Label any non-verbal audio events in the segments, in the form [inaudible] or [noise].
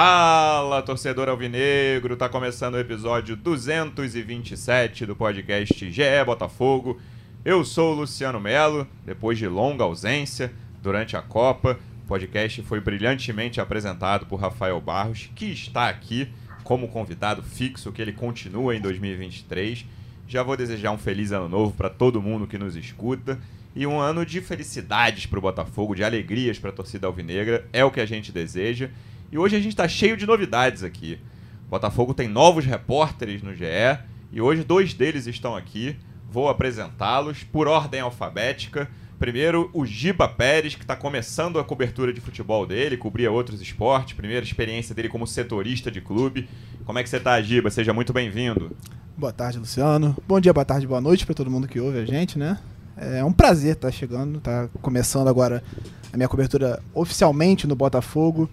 Fala, torcedor alvinegro! Tá começando o episódio 227 do podcast GE Botafogo. Eu sou o Luciano Melo, depois de longa ausência durante a Copa. O podcast foi brilhantemente apresentado por Rafael Barros, que está aqui como convidado fixo, que ele continua em 2023. Já vou desejar um feliz ano novo para todo mundo que nos escuta e um ano de felicidades para o Botafogo, de alegrias para a torcida alvinegra. É o que a gente deseja. E hoje a gente está cheio de novidades aqui. O Botafogo tem novos repórteres no GE e hoje dois deles estão aqui. Vou apresentá-los por ordem alfabética. Primeiro, o Giba Pérez, que está começando a cobertura de futebol dele, cobria outros esportes, primeira experiência dele como setorista de clube. Como é que você está, Giba? Seja muito bem-vindo. Boa tarde, Luciano. Bom dia, boa tarde, boa noite para todo mundo que ouve a gente, né? É um prazer estar chegando, tá começando agora a minha cobertura oficialmente no Botafogo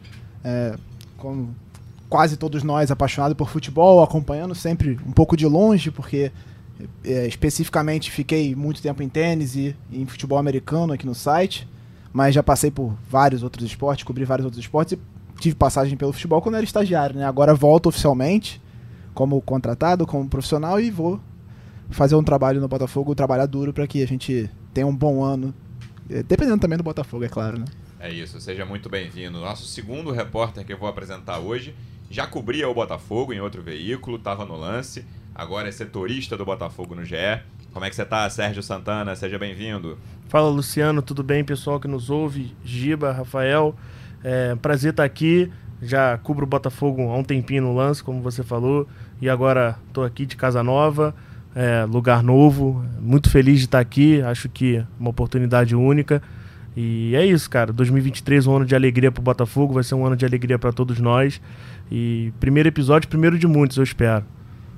é, como quase todos nós, apaixonados por futebol, acompanhando sempre um pouco de longe, porque é, especificamente fiquei muito tempo em tênis e, e, em futebol americano aqui no site, mas já passei por vários outros esportes, cobri vários outros esportes e tive passagem pelo futebol quando era estagiário, né? Agora volto oficialmente como contratado, como profissional e vou fazer um trabalho no Botafogo, trabalhar duro para que a gente tenha um bom ano, é, dependendo também do Botafogo, é claro, né? É isso, seja muito bem-vindo. Nosso segundo repórter que eu vou apresentar hoje já cobria o Botafogo em outro veículo, estava no lance, agora é setorista do Botafogo no GE. Como é que você está, Sérgio Santana? Seja bem-vindo. Fala, Luciano, tudo bem, pessoal que nos ouve? Giba, Rafael, é prazer estar aqui. Já cubro o Botafogo há um tempinho no lance, como você falou, e agora estou aqui de casa nova, é, lugar novo. Muito feliz de estar aqui, acho que uma oportunidade única. E é isso, cara. 2023 um ano de alegria pro Botafogo, vai ser um ano de alegria para todos nós. E primeiro episódio, primeiro de muitos, eu espero.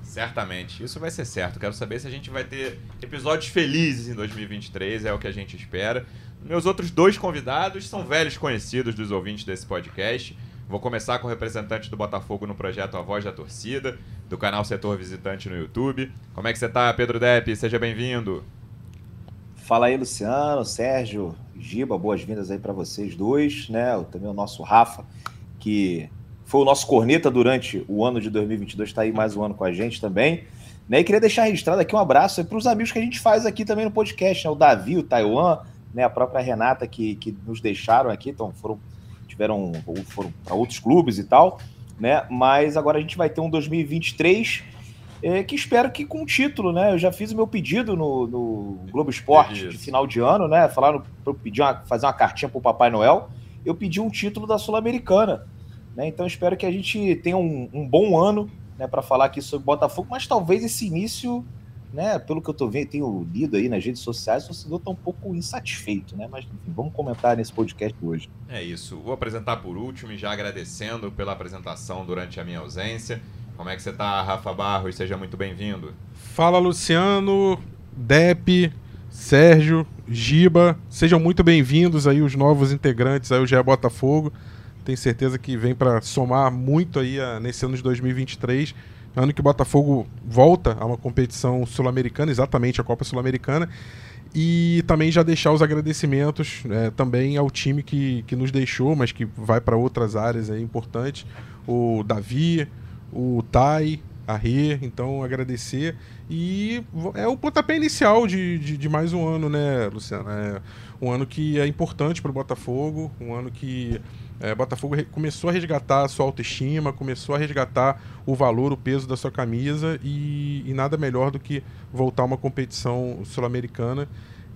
Certamente, isso vai ser certo. Quero saber se a gente vai ter episódios felizes em 2023, é o que a gente espera. Meus outros dois convidados são velhos conhecidos dos ouvintes desse podcast. Vou começar com o representante do Botafogo no projeto A Voz da Torcida, do canal Setor Visitante no YouTube. Como é que você tá, Pedro Depp? Seja bem-vindo. Fala aí, Luciano, Sérgio, Giba, boas-vindas aí para vocês dois, né? Também o nosso Rafa, que foi o nosso corneta durante o ano de 2022, está aí mais um ano com a gente também. Né? E queria deixar registrado aqui um abraço para os amigos que a gente faz aqui também no podcast, né? o Davi, o Taiwan, né? a própria Renata que, que nos deixaram aqui, então foram tiveram foram para outros clubes e tal, né? Mas agora a gente vai ter um 2023 é, que espero que com título, né? Eu já fiz o meu pedido no, no Globo Esporte é de final de ano, né? Falaram para eu pedir uma, fazer uma cartinha para o Papai Noel. Eu pedi um título da Sul-Americana, né? Então espero que a gente tenha um, um bom ano, né? Para falar aqui sobre Botafogo, mas talvez esse início, né? Pelo que eu tô vendo, tenho lido aí nas redes sociais, o torcedor tá um pouco insatisfeito, né? Mas enfim, vamos comentar nesse podcast hoje. É isso. Vou apresentar por último e já agradecendo pela apresentação durante a minha ausência. Como é que você está, Rafa Barros? Seja muito bem-vindo. Fala, Luciano, Dep, Sérgio, Giba. Sejam muito bem-vindos aí os novos integrantes aí o GE Botafogo. Tenho certeza que vem para somar muito aí a, nesse ano de 2023. Ano que o Botafogo volta a uma competição sul-americana, exatamente a Copa Sul-Americana. E também já deixar os agradecimentos é, também ao time que, que nos deixou, mas que vai para outras áreas aí importantes. O Davi, o Tai, a Rê, então agradecer. E é o pontapé inicial de, de, de, mais um ano, né, Luciano? É um ano que é importante para o Botafogo, um ano que é, Botafogo começou a resgatar a sua autoestima, começou a resgatar o valor, o peso da sua camisa e, e nada melhor do que voltar a uma competição sul-americana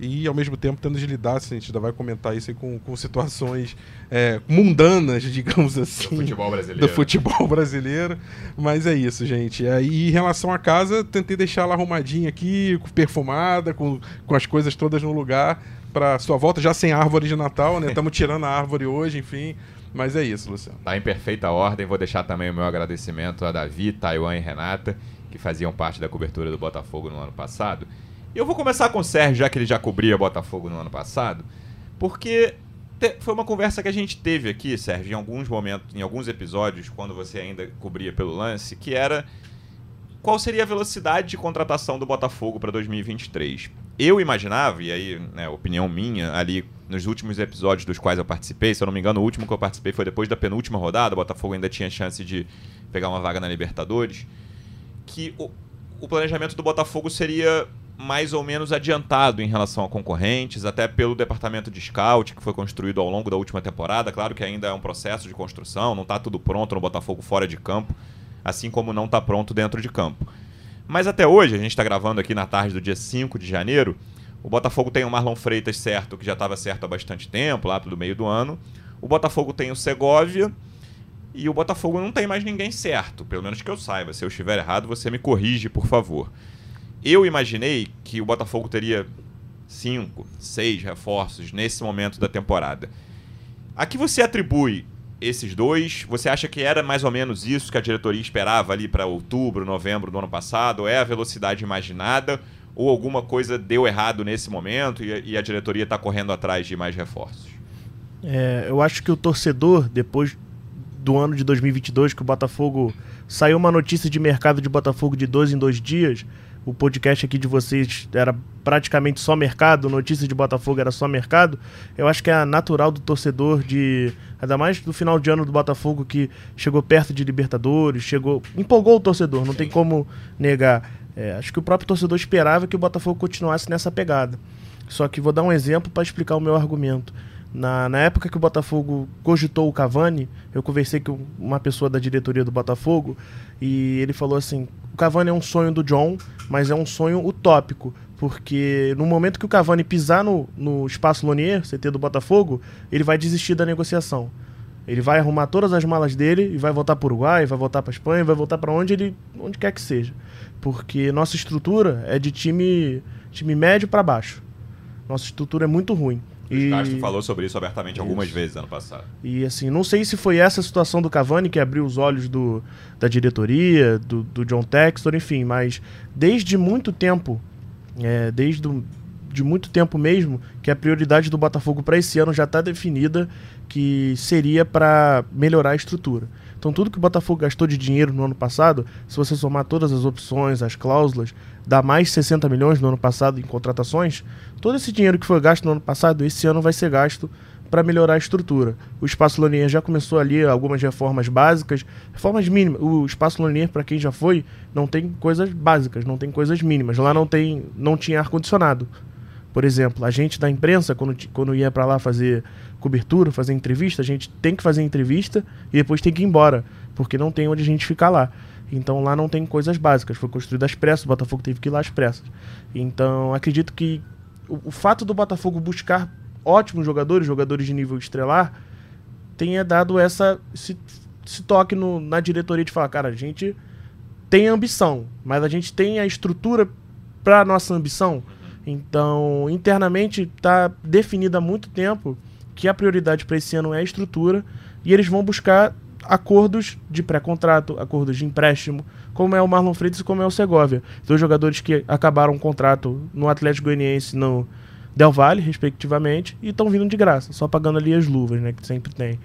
e ao mesmo tempo tendo de lidar, assim, a gente ainda vai comentar isso com, com situações é, mundanas, [laughs] digamos assim. Do futebol brasileiro. Do futebol brasileiro. Mas é isso, gente. E em relação à casa, tentei deixar ela arrumadinha aqui, perfumada, com, com as coisas todas no lugar para sua volta, já sem árvore de Natal, né? Estamos tirando a árvore hoje, enfim. Mas é isso, Luciano. Tá em perfeita ordem. Vou deixar também o meu agradecimento a Davi, Taiwan e Renata, que faziam parte da cobertura do Botafogo no ano passado. Eu vou começar com o Sérgio, já que ele já cobria Botafogo no ano passado, porque foi uma conversa que a gente teve aqui, Sérgio, em alguns momentos, em alguns episódios, quando você ainda cobria pelo lance, que era qual seria a velocidade de contratação do Botafogo para 2023. Eu imaginava, e aí, né, opinião minha, ali nos últimos episódios dos quais eu participei, se eu não me engano, o último que eu participei foi depois da penúltima rodada, o Botafogo ainda tinha chance de pegar uma vaga na Libertadores, que o, o planejamento do Botafogo seria mais ou menos adiantado em relação a concorrentes, até pelo departamento de scout que foi construído ao longo da última temporada. Claro que ainda é um processo de construção, não está tudo pronto no Botafogo fora de campo, assim como não está pronto dentro de campo. Mas até hoje, a gente está gravando aqui na tarde do dia 5 de janeiro, o Botafogo tem o Marlon Freitas certo, que já estava certo há bastante tempo, lá do meio do ano. O Botafogo tem o Segovia. E o Botafogo não tem mais ninguém certo, pelo menos que eu saiba. Se eu estiver errado, você me corrige, por favor. Eu imaginei que o Botafogo teria cinco, seis reforços nesse momento da temporada. A que você atribui esses dois? Você acha que era mais ou menos isso que a diretoria esperava ali para outubro, novembro do ano passado? É a velocidade imaginada? Ou alguma coisa deu errado nesse momento e, a diretoria está correndo atrás de mais reforços? É, eu acho que o torcedor, depois do ano de 2022, que o Botafogo saiu uma notícia de mercado de Botafogo de dois em dois dias. O podcast aqui de vocês era praticamente só mercado, notícia de Botafogo era só mercado. Eu acho que é natural do torcedor de. Ainda mais do final de ano do Botafogo que chegou perto de Libertadores, chegou. empolgou o torcedor, não tem como negar. É, acho que o próprio torcedor esperava que o Botafogo continuasse nessa pegada. Só que vou dar um exemplo para explicar o meu argumento. Na, na época que o Botafogo cogitou o Cavani, eu conversei com uma pessoa da diretoria do Botafogo e ele falou assim: Cavani é um sonho do John, mas é um sonho utópico, porque no momento que o Cavani pisar no, no espaço Lonier, CT do Botafogo, ele vai desistir da negociação. Ele vai arrumar todas as malas dele e vai voltar para o Uruguai, vai voltar para Espanha, vai voltar para onde ele onde quer que seja. Porque nossa estrutura é de time time médio para baixo. Nossa estrutura é muito ruim. E... O Castro falou sobre isso abertamente isso. algumas vezes ano passado. E assim, não sei se foi essa situação do Cavani que abriu os olhos do, da diretoria, do, do John Textor, enfim, mas desde muito tempo, é, desde do, de muito tempo mesmo, que a prioridade do Botafogo para esse ano já está definida, que seria para melhorar a estrutura. Então tudo que o Botafogo gastou de dinheiro no ano passado, se você somar todas as opções, as cláusulas, dá mais 60 milhões no ano passado em contratações. Todo esse dinheiro que foi gasto no ano passado, esse ano vai ser gasto para melhorar a estrutura. O Espaço Lonier já começou ali algumas reformas básicas, reformas mínimas. O Espaço Lonier, para quem já foi, não tem coisas básicas, não tem coisas mínimas. Lá não tem, não tinha ar condicionado. Por exemplo, a gente da imprensa, quando, quando ia para lá fazer cobertura, fazer entrevista, a gente tem que fazer entrevista e depois tem que ir embora, porque não tem onde a gente ficar lá. Então lá não tem coisas básicas, foi construído às pressas, o Botafogo teve que ir lá às pressas. Então acredito que o, o fato do Botafogo buscar ótimos jogadores, jogadores de nível estrelar, tenha dado essa esse, esse toque no, na diretoria de falar, cara, a gente tem ambição, mas a gente tem a estrutura para nossa ambição. Então, internamente está definida há muito tempo que a prioridade para esse ano é a estrutura e eles vão buscar acordos de pré-contrato, acordos de empréstimo, como é o Marlon Freitas e como é o Segovia. Dois jogadores que acabaram o contrato no Atlético Goianiense no Del Valle, respectivamente, e estão vindo de graça, só pagando ali as luvas, né, que sempre tem.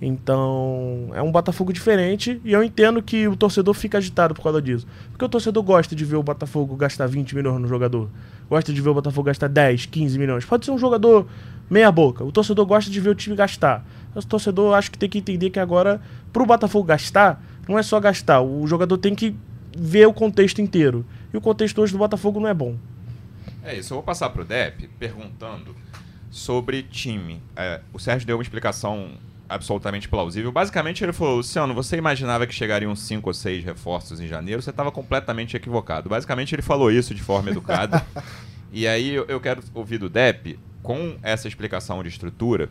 Então, é um Botafogo diferente e eu entendo que o torcedor fica agitado por causa disso. Porque o torcedor gosta de ver o Botafogo gastar 20 milhões no jogador. Gosta de ver o Botafogo gastar 10, 15 milhões. Pode ser um jogador meia boca. O torcedor gosta de ver o time gastar. O torcedor acho que tem que entender que agora, pro Botafogo gastar, não é só gastar. O jogador tem que ver o contexto inteiro. E o contexto hoje do Botafogo não é bom. É isso, eu vou passar pro Dep perguntando sobre time. É, o Sérgio deu uma explicação absolutamente plausível. Basicamente, ele falou: Luciano, você imaginava que chegariam cinco ou seis reforços em janeiro? Você estava completamente equivocado. Basicamente, ele falou isso de forma educada. [laughs] e aí eu quero ouvir do Dep, com essa explicação de estrutura,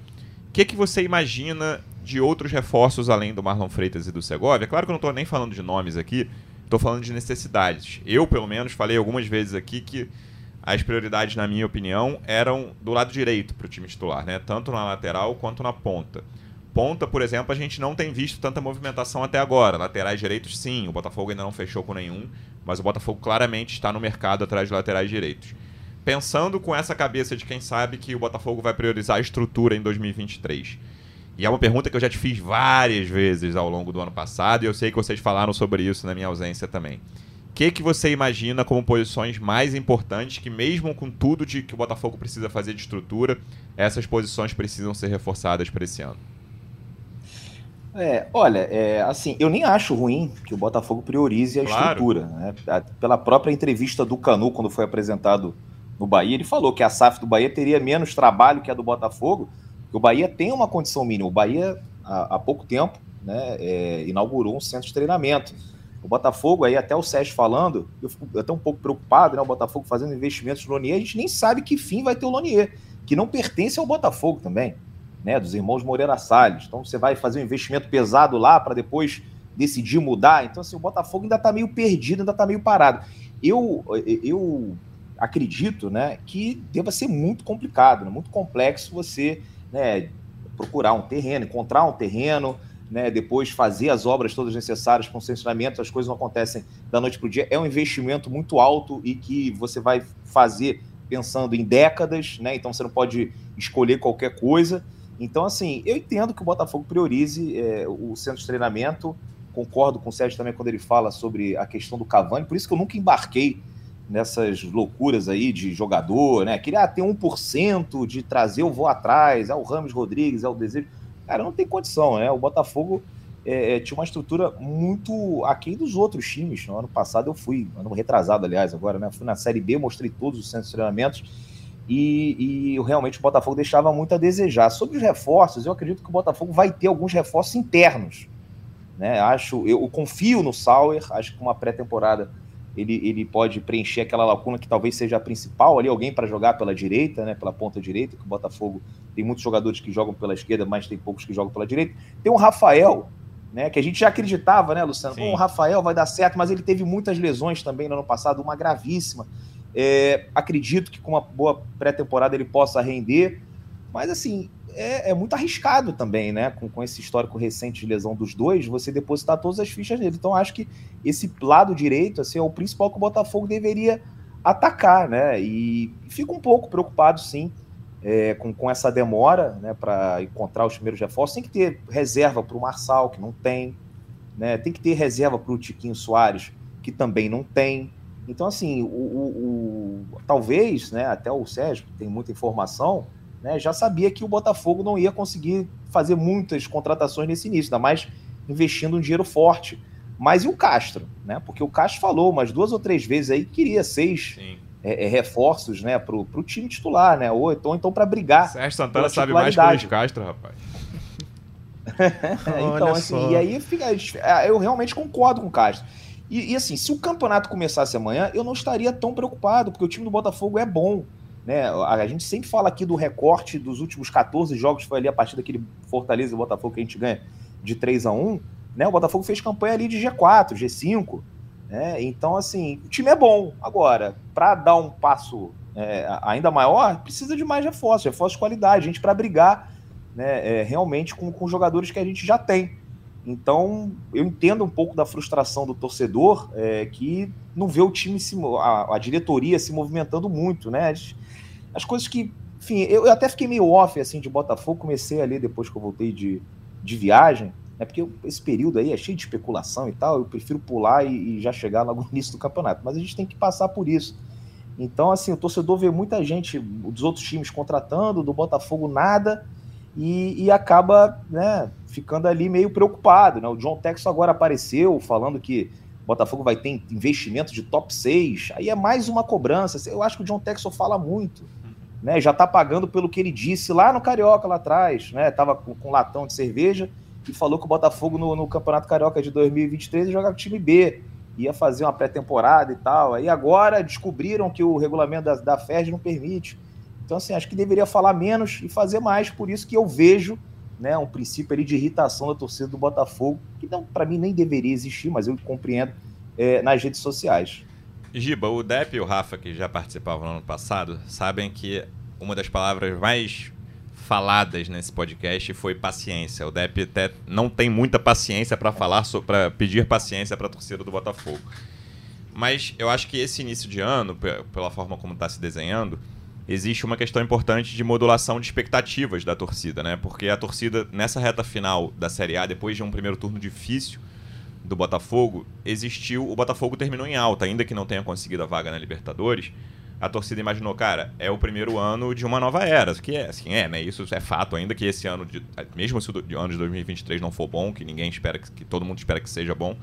o que, que você imagina de outros reforços além do Marlon Freitas e do Segovia? Claro que eu não estou nem falando de nomes aqui, estou falando de necessidades. Eu, pelo menos, falei algumas vezes aqui que as prioridades, na minha opinião, eram do lado direito para o time titular, né? tanto na lateral quanto na ponta ponta, por exemplo, a gente não tem visto tanta movimentação até agora. Laterais direitos, sim. O Botafogo ainda não fechou com nenhum, mas o Botafogo claramente está no mercado atrás de laterais direitos. Pensando com essa cabeça de quem sabe que o Botafogo vai priorizar a estrutura em 2023. E é uma pergunta que eu já te fiz várias vezes ao longo do ano passado, e eu sei que vocês falaram sobre isso na minha ausência também. que, que você imagina como posições mais importantes que, mesmo com tudo de que o Botafogo precisa fazer de estrutura, essas posições precisam ser reforçadas para esse ano? É, olha, é, assim, eu nem acho ruim que o Botafogo priorize a claro. estrutura. Né? Pela própria entrevista do Canu, quando foi apresentado no Bahia, ele falou que a SAF do Bahia teria menos trabalho que a do Botafogo, porque o Bahia tem uma condição mínima. O Bahia, há, há pouco tempo, né, é, inaugurou um centro de treinamento. O Botafogo, aí até o Sérgio falando, eu fico até um pouco preocupado, né? O Botafogo fazendo investimentos no Lonier, a gente nem sabe que fim vai ter o Lonier, que não pertence ao Botafogo também, né? Dos irmãos Moreira Salles. Então você vai fazer um investimento pesado lá para depois decidir mudar. Então, assim, o Botafogo ainda está meio perdido, ainda está meio parado. Eu, eu acredito né, que deva ser muito complicado, né, muito complexo você né, procurar um terreno, encontrar um terreno, né, depois fazer as obras todas necessárias para o funcionamento, as coisas não acontecem da noite para o dia. É um investimento muito alto e que você vai fazer pensando em décadas, né? Então você não pode escolher qualquer coisa. Então, assim, eu entendo que o Botafogo priorize é, o centro de treinamento. Concordo com o Sérgio também quando ele fala sobre a questão do Cavani, por isso que eu nunca embarquei nessas loucuras aí de jogador, né? Queria ter 1% de trazer o voo atrás, é o Ramos Rodrigues, é o desejo. Cara, não tem condição, né? O Botafogo é, é, tinha uma estrutura muito aquém dos outros times. No ano passado eu fui, ano retrasado, aliás, agora, né? Fui na Série B, mostrei todos os centros de treinamentos e, e realmente o Botafogo deixava muito a desejar. Sobre os reforços, eu acredito que o Botafogo vai ter alguns reforços internos. Né? Acho, eu, eu confio no Sauer, acho que uma pré-temporada ele, ele pode preencher aquela lacuna que talvez seja a principal ali, alguém para jogar pela direita, né, pela ponta direita, que o Botafogo tem muitos jogadores que jogam pela esquerda, mas tem poucos que jogam pela direita. Tem o Rafael, né, que a gente já acreditava, né, Luciano? Bom, o Rafael vai dar certo, mas ele teve muitas lesões também no ano passado, uma gravíssima. É, acredito que com uma boa pré-temporada ele possa render, mas assim, é, é, muito arriscado também, né? Com, com esse histórico recente de lesão dos dois, você depositar todas as fichas nele. Então, acho que esse lado direito assim, é o principal que o Botafogo deveria atacar, né? E fico um pouco preocupado, sim, é, com, com essa demora né, para encontrar os primeiros reforços. Tem que ter reserva para o Marçal, que não tem, né? Tem que ter reserva para o Tiquinho Soares, que também não tem. Então, assim, o, o, o, talvez, né, até o Sérgio tem muita informação, né, já sabia que o Botafogo não ia conseguir fazer muitas contratações nesse início, ainda mais investindo um dinheiro forte. Mas e o Castro? Né? Porque o Castro falou umas duas ou três vezes aí que queria seis é, é, reforços né, para o time titular, né? Ou então, então para brigar. Sérgio Santana sabe mais que o Luiz Castro, rapaz. [laughs] então, assim, só. e aí eu realmente concordo com o Castro. E, e, assim, se o campeonato começasse amanhã, eu não estaria tão preocupado, porque o time do Botafogo é bom. Né? A gente sempre fala aqui do recorte dos últimos 14 jogos, foi ali a partir daquele Fortaleza e Botafogo que a gente ganha de 3 a 1 né? O Botafogo fez campanha ali de G4, G5. Né? Então, assim, o time é bom. Agora, para dar um passo é, ainda maior, precisa de mais reforços, reforços de qualidade, gente para brigar né, é, realmente com, com jogadores que a gente já tem. Então, eu entendo um pouco da frustração do torcedor é, que não vê o time, se, a, a, diretoria se movimentando muito, né? As, as coisas que, enfim, eu, eu, até fiquei meio off, assim, de Botafogo, comecei ali depois que eu voltei de, de viagem, né? Porque esse período aí é cheio de especulação e tal, eu prefiro pular e, e já chegar logo no início do campeonato, mas a gente tem que passar por isso. Então, assim, o torcedor vê muita gente dos outros times contratando, do Botafogo nada, e, e acaba né, ficando ali meio preocupado. Né? O John Texo agora apareceu falando que Botafogo vai ter investimento de top 6. Aí é mais uma cobrança. Eu acho que o John Texo fala muito. Né? Já está pagando pelo que ele disse lá no Carioca, lá atrás. Né? Tava com, com latão de cerveja e falou que o Botafogo no, no Campeonato Carioca de 2023 ia jogar com time B. Ia fazer uma pré-temporada e tal. Aí agora descobriram que o regulamento da, da não permite. Então, assim, acho que deveria falar menos e fazer mais, por isso que eu vejo né, um princípio ali de irritação da torcida do Botafogo, que não para mim nem deveria existir, mas eu compreendo é, nas redes sociais. Giba, o Depp e o Rafa, que já participavam no ano passado, sabem que uma das palavras mais faladas nesse podcast foi paciência. O Depp até não tem muita paciência para falar, para pedir paciência para a torcida do Botafogo. Mas eu acho que esse início de ano, pela forma como está se desenhando, existe uma questão importante de modulação de expectativas da torcida, né? Porque a torcida, nessa reta final da Série A, depois de um primeiro turno difícil, do Botafogo, existiu. O Botafogo terminou em alta, ainda que não tenha conseguido a vaga na Libertadores. A torcida imaginou, cara, é o primeiro ano de uma nova era. Que é, assim, é, né? Isso é fato, ainda que esse ano, de, mesmo se o ano de 2023 não for bom, que ninguém espera, que, que todo mundo espera que seja bom,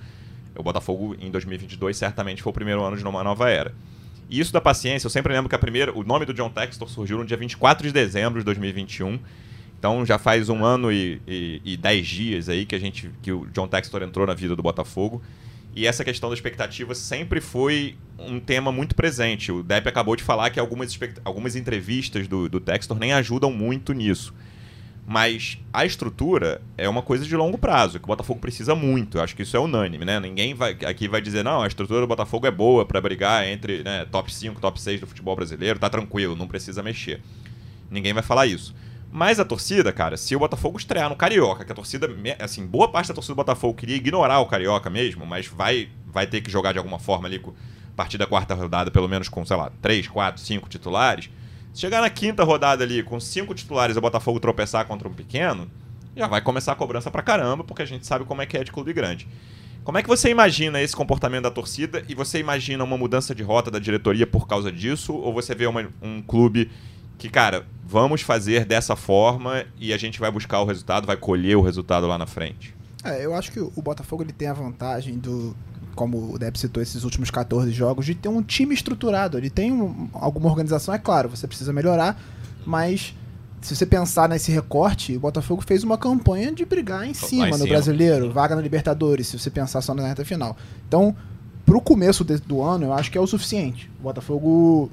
o Botafogo em 2022 certamente foi o primeiro ano de uma nova era. E isso da paciência, eu sempre lembro que a primeira, o nome do John Textor surgiu no dia 24 de dezembro de 2021. Então já faz um ano e, e, e dez dias aí que a gente que o John Textor entrou na vida do Botafogo. E essa questão da expectativa sempre foi um tema muito presente. O Depp acabou de falar que algumas, algumas entrevistas do, do Textor nem ajudam muito nisso. Mas a estrutura é uma coisa de longo prazo, que o Botafogo precisa muito. Eu acho que isso é unânime, né? Ninguém vai, aqui vai dizer, não, a estrutura do Botafogo é boa para brigar entre né, top 5, top 6 do futebol brasileiro, tá tranquilo, não precisa mexer. Ninguém vai falar isso. Mas a torcida, cara, se o Botafogo estrear no Carioca, que a torcida, assim, boa parte da torcida do Botafogo queria ignorar o Carioca mesmo, mas vai, vai ter que jogar de alguma forma ali, a partir da quarta rodada, pelo menos com, sei lá, 3, 4, 5 titulares. Se chegar na quinta rodada ali com cinco titulares e o Botafogo tropeçar contra um pequeno, já vai começar a cobrança pra caramba, porque a gente sabe como é que é de clube grande. Como é que você imagina esse comportamento da torcida e você imagina uma mudança de rota da diretoria por causa disso? Ou você vê uma, um clube que, cara, vamos fazer dessa forma e a gente vai buscar o resultado, vai colher o resultado lá na frente. É, eu acho que o Botafogo ele tem a vantagem do, como o Deb citou, esses últimos 14 jogos, de ter um time estruturado. Ele tem um, alguma organização, é claro, você precisa melhorar, mas se você pensar nesse recorte, o Botafogo fez uma campanha de brigar em cima, em no brasileiro, vaga na Libertadores, se você pensar só na reta final. Então, pro começo de, do ano, eu acho que é o suficiente. O Botafogo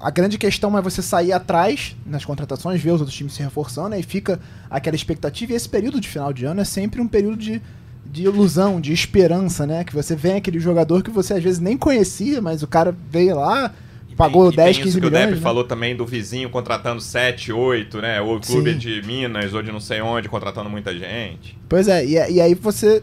a grande questão é você sair atrás nas contratações, ver os outros times se reforçando, aí fica aquela expectativa. E esse período de final de ano é sempre um período de, de ilusão, de esperança, né? Que você vem aquele jogador que você às vezes nem conhecia, mas o cara veio lá, pagou e 10, 15 isso milhões. que o Depp né? falou também do vizinho contratando 7, 8, né? Ou o clube Sim. de Minas, ou de não sei onde, contratando muita gente. Pois é, e, e aí você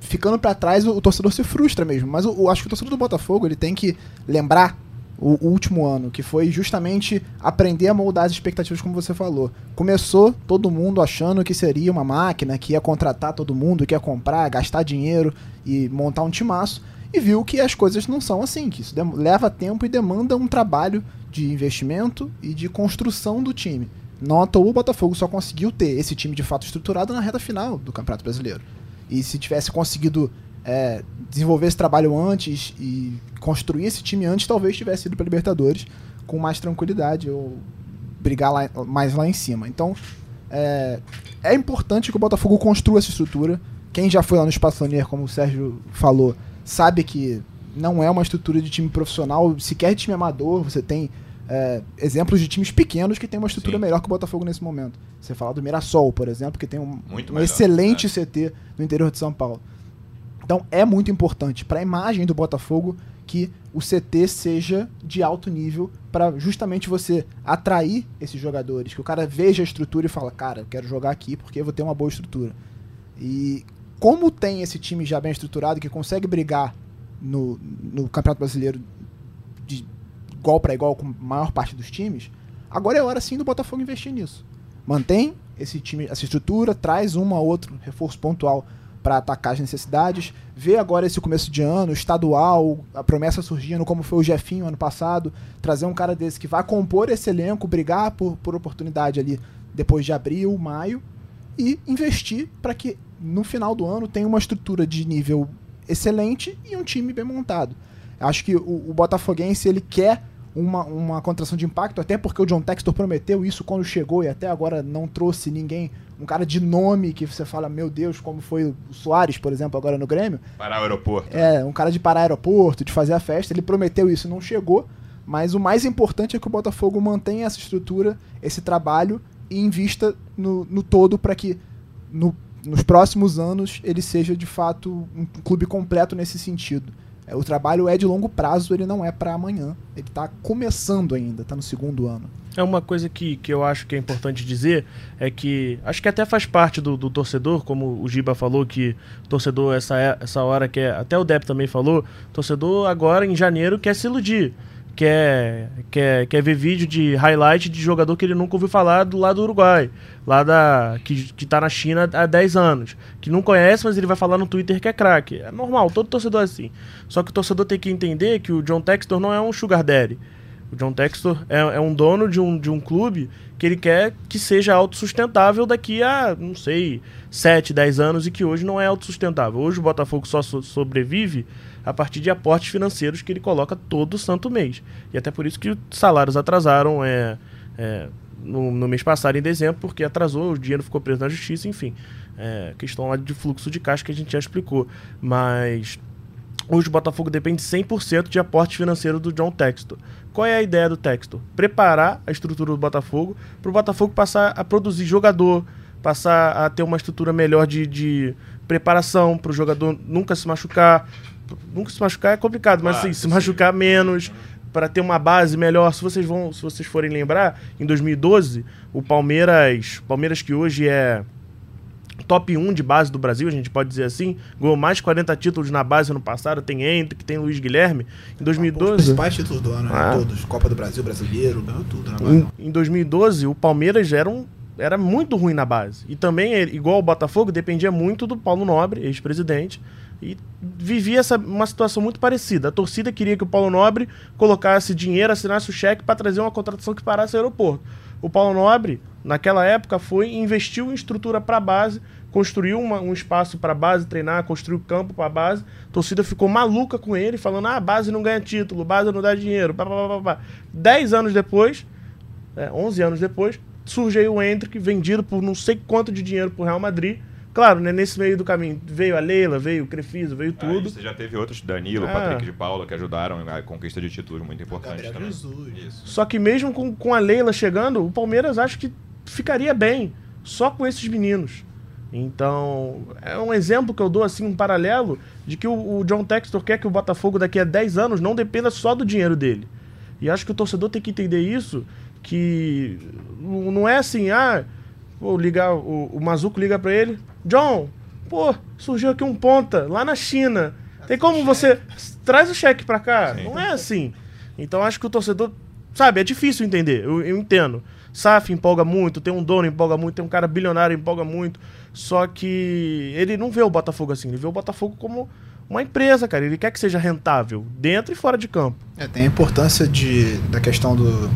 ficando para trás, o, o, torcedor se frustra mesmo. Mas eu, eu acho que o torcedor do Botafogo ele tem que lembrar o, último ano, que foi justamente aprender a moldar as expectativas, como você falou. Começou todo mundo achando que seria uma máquina, que ia contratar todo mundo, que ia comprar, gastar dinheiro e montar um timaço, e viu que as coisas não são assim, que isso leva tempo e demanda um trabalho de investimento e de construção do time. Nota o Botafogo só conseguiu ter esse time de fato estruturado na reta final do Campeonato Brasileiro. E se tivesse conseguido é, desenvolver esse trabalho antes e construir esse time antes, talvez tivesse ido para Libertadores com mais tranquilidade ou brigar lá, mais lá em cima. Então, é, é importante que o Botafogo construa essa estrutura. Quem já foi lá no Espaço Lanier, como o Sérgio falou, sabe que não é uma estrutura de time profissional, sequer de time amador. Você tem é, exemplos de times pequenos que tem uma estrutura Sim. melhor que o Botafogo nesse momento. Você fala do Mirassol, por exemplo, que tem um, um melhor, excelente né? CT no interior de São Paulo. Então é muito importante para a imagem do Botafogo que o CT seja de alto nível para justamente você atrair esses jogadores, que o cara veja a estrutura e fala, cara, eu quero jogar aqui porque eu vou ter uma boa estrutura. E como tem esse time já bem estruturado que consegue brigar no, no Campeonato Brasileiro de igual para igual com a maior parte dos times, agora é hora sim do Botafogo investir nisso. Mantém esse time, essa estrutura, traz um ou outro reforço pontual para atacar as necessidades. Ver agora esse começo de ano, estadual, a promessa surgindo, como foi o Jefinho ano passado, trazer um cara desse que vai compor esse elenco, brigar por, por oportunidade ali depois de abril, maio, e investir para que no final do ano tenha uma estrutura de nível excelente e um time bem montado. Acho que o, o Botafoguense ele quer uma, uma contração de impacto, até porque o John Textor prometeu isso quando chegou e até agora não trouxe ninguém, um cara de nome que você fala, meu Deus, como foi o Soares, por exemplo, agora no Grêmio. Parar o aeroporto. É, um cara de parar aeroporto, de fazer a festa. Ele prometeu isso, não chegou. Mas o mais importante é que o Botafogo mantenha essa estrutura, esse trabalho e invista no, no todo para que no, nos próximos anos ele seja de fato um clube completo nesse sentido. É, o trabalho é de longo prazo, ele não é para amanhã. Ele está começando ainda, está no segundo ano. É uma coisa que, que eu acho que é importante dizer é que acho que até faz parte do, do torcedor, como o Giba falou que torcedor essa essa hora que é, até o Dep também falou, torcedor agora em janeiro quer se iludir quer, quer, quer ver vídeo de highlight de jogador que ele nunca ouviu falar do lado do Uruguai, lá da que, que tá na China há 10 anos, que não conhece, mas ele vai falar no Twitter que é craque. É normal, todo torcedor é assim. Só que o torcedor tem que entender que o John Textor não é um sugar daddy. O John Textor é, é um dono de um, de um clube que ele quer que seja autossustentável daqui a, não sei, 7, 10 anos e que hoje não é autossustentável. Hoje o Botafogo só so sobrevive a partir de aportes financeiros que ele coloca todo santo mês. E até por isso que os salários atrasaram é, é no, no, mês passado, em dezembro, porque atrasou, o dinheiro ficou preso na justiça, enfim. É, questão lá de fluxo de caixa que a gente já explicou. Mas hoje o Botafogo depende 100% de aporte financeiro do John Textor. Qual é a ideia do Textor? Preparar a estrutura do Botafogo para o Botafogo passar a produzir jogador, passar a ter uma estrutura melhor de, de preparação para o jogador nunca se machucar, nunca se machucar é complicado, mas ah, assim, se machucar menos, para ter uma base melhor. Se vocês vão, se vocês forem lembrar, em 2012, o Palmeiras, Palmeiras que hoje é top 1 de base do Brasil, a gente pode dizer assim, ganhou mais de 40 títulos na base ano passado, tem Hendrick, tem Luiz Guilherme. Em 2012, os principais títulos do ano, né? ah. todos, Copa do Brasil, Brasileiro, ganhou tudo na base. Em, em 2012, o Palmeiras era um era muito ruim na base. E também, igual o Botafogo, dependia muito do Paulo Nobre, ex-presidente, e vivia essa, uma situação muito parecida. A torcida queria que o Paulo Nobre colocasse dinheiro, assinasse o cheque para trazer uma contratação que parasse o aeroporto. O Paulo Nobre, naquela época, foi investiu em estrutura para a base, construiu uma, um espaço para a base treinar, construiu campo para a base. A torcida ficou maluca com ele, falando: ah, a base não ganha título, base não dá dinheiro. Pá, pá, pá, pá. Dez anos depois, é, 11 anos depois, surge o Hendrick, vendido por não sei quanto de dinheiro para o Real Madrid Claro, né, nesse meio do caminho veio a Leila, veio o Crefiso, veio tudo. Aí você já teve outros, Danilo, ah. Patrick de Paula, que ajudaram na conquista de títulos muito importantes também. Isso. Só que mesmo com, com a Leila chegando, o Palmeiras acho que ficaria bem só com esses meninos. Então, é um exemplo que eu dou, assim, um paralelo, de que o, o John Textor quer que o Botafogo daqui a 10 anos não dependa só do dinheiro dele. E acho que o torcedor tem que entender isso, que não é assim, ah, vou ligar, o, o Mazuco liga para ele, John, pô, surgiu aqui um ponta lá na China. Tem como você. Traz o cheque pra cá. Sim. Não é assim. Então acho que o torcedor. Sabe, é difícil entender. Eu, eu entendo. SAF empolga muito, tem um dono empolga muito, tem um cara bilionário empolga muito. Só que ele não vê o Botafogo assim. Ele vê o Botafogo como uma empresa, cara. Ele quer que seja rentável, dentro e fora de campo. É, tem a importância de, da questão do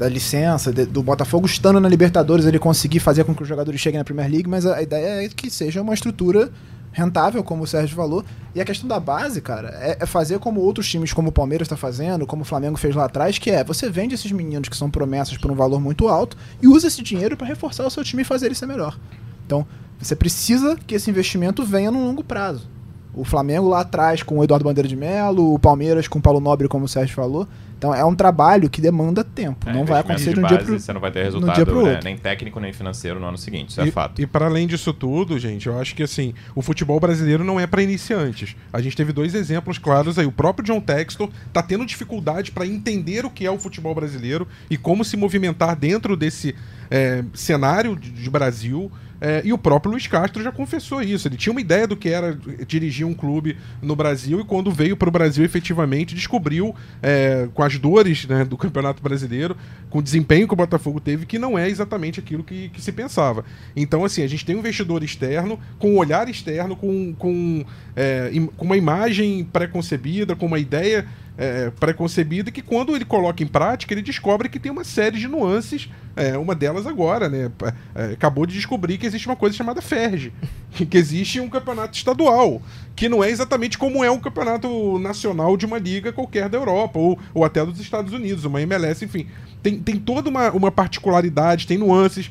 da licença, de, do Botafogo estando na Libertadores, ele conseguir fazer com que os jogadores cheguem na Premier League, mas a, a ideia é que seja uma estrutura rentável, como o Sérgio falou. E a questão da base, cara, é, é fazer como outros times, como o Palmeiras está fazendo, como o Flamengo fez lá atrás, que é você vende esses meninos que são promessas por um valor muito alto e usa esse dinheiro para reforçar o seu time e fazer ele ser melhor. Então, você precisa que esse investimento venha no longo prazo. O Flamengo lá atrás com o Eduardo Bandeira de Melo, o Palmeiras com o Paulo Nobre, como o Sérgio falou. Então é um trabalho que demanda tempo. É, não vai acontecer de um dia pro Você não vai ter resultado né, nem técnico nem financeiro no ano seguinte, isso é e, fato. E para além disso tudo, gente, eu acho que assim, o futebol brasileiro não é para iniciantes. A gente teve dois exemplos claros aí. O próprio John Textor tá tendo dificuldade para entender o que é o futebol brasileiro e como se movimentar dentro desse é, cenário de, de Brasil. É, e o próprio Luiz Castro já confessou isso. Ele tinha uma ideia do que era dirigir um clube no Brasil e quando veio para o Brasil efetivamente descobriu, é, com as dores né, do Campeonato Brasileiro, com o desempenho que o Botafogo teve, que não é exatamente aquilo que, que se pensava. Então, assim, a gente tem um investidor externo, com um olhar externo, com, com, é, com uma imagem pré-concebida, com uma ideia é, preconcebida que quando ele coloca em prática, ele descobre que tem uma série de nuances, é, uma delas agora, né? É, acabou de descobrir que existe uma coisa chamada FERJ, [laughs] que existe um campeonato estadual, que não é exatamente como é um campeonato nacional de uma liga qualquer da Europa, ou, ou até dos Estados Unidos, uma MLS, enfim. Tem, tem toda uma, uma particularidade, tem nuances é,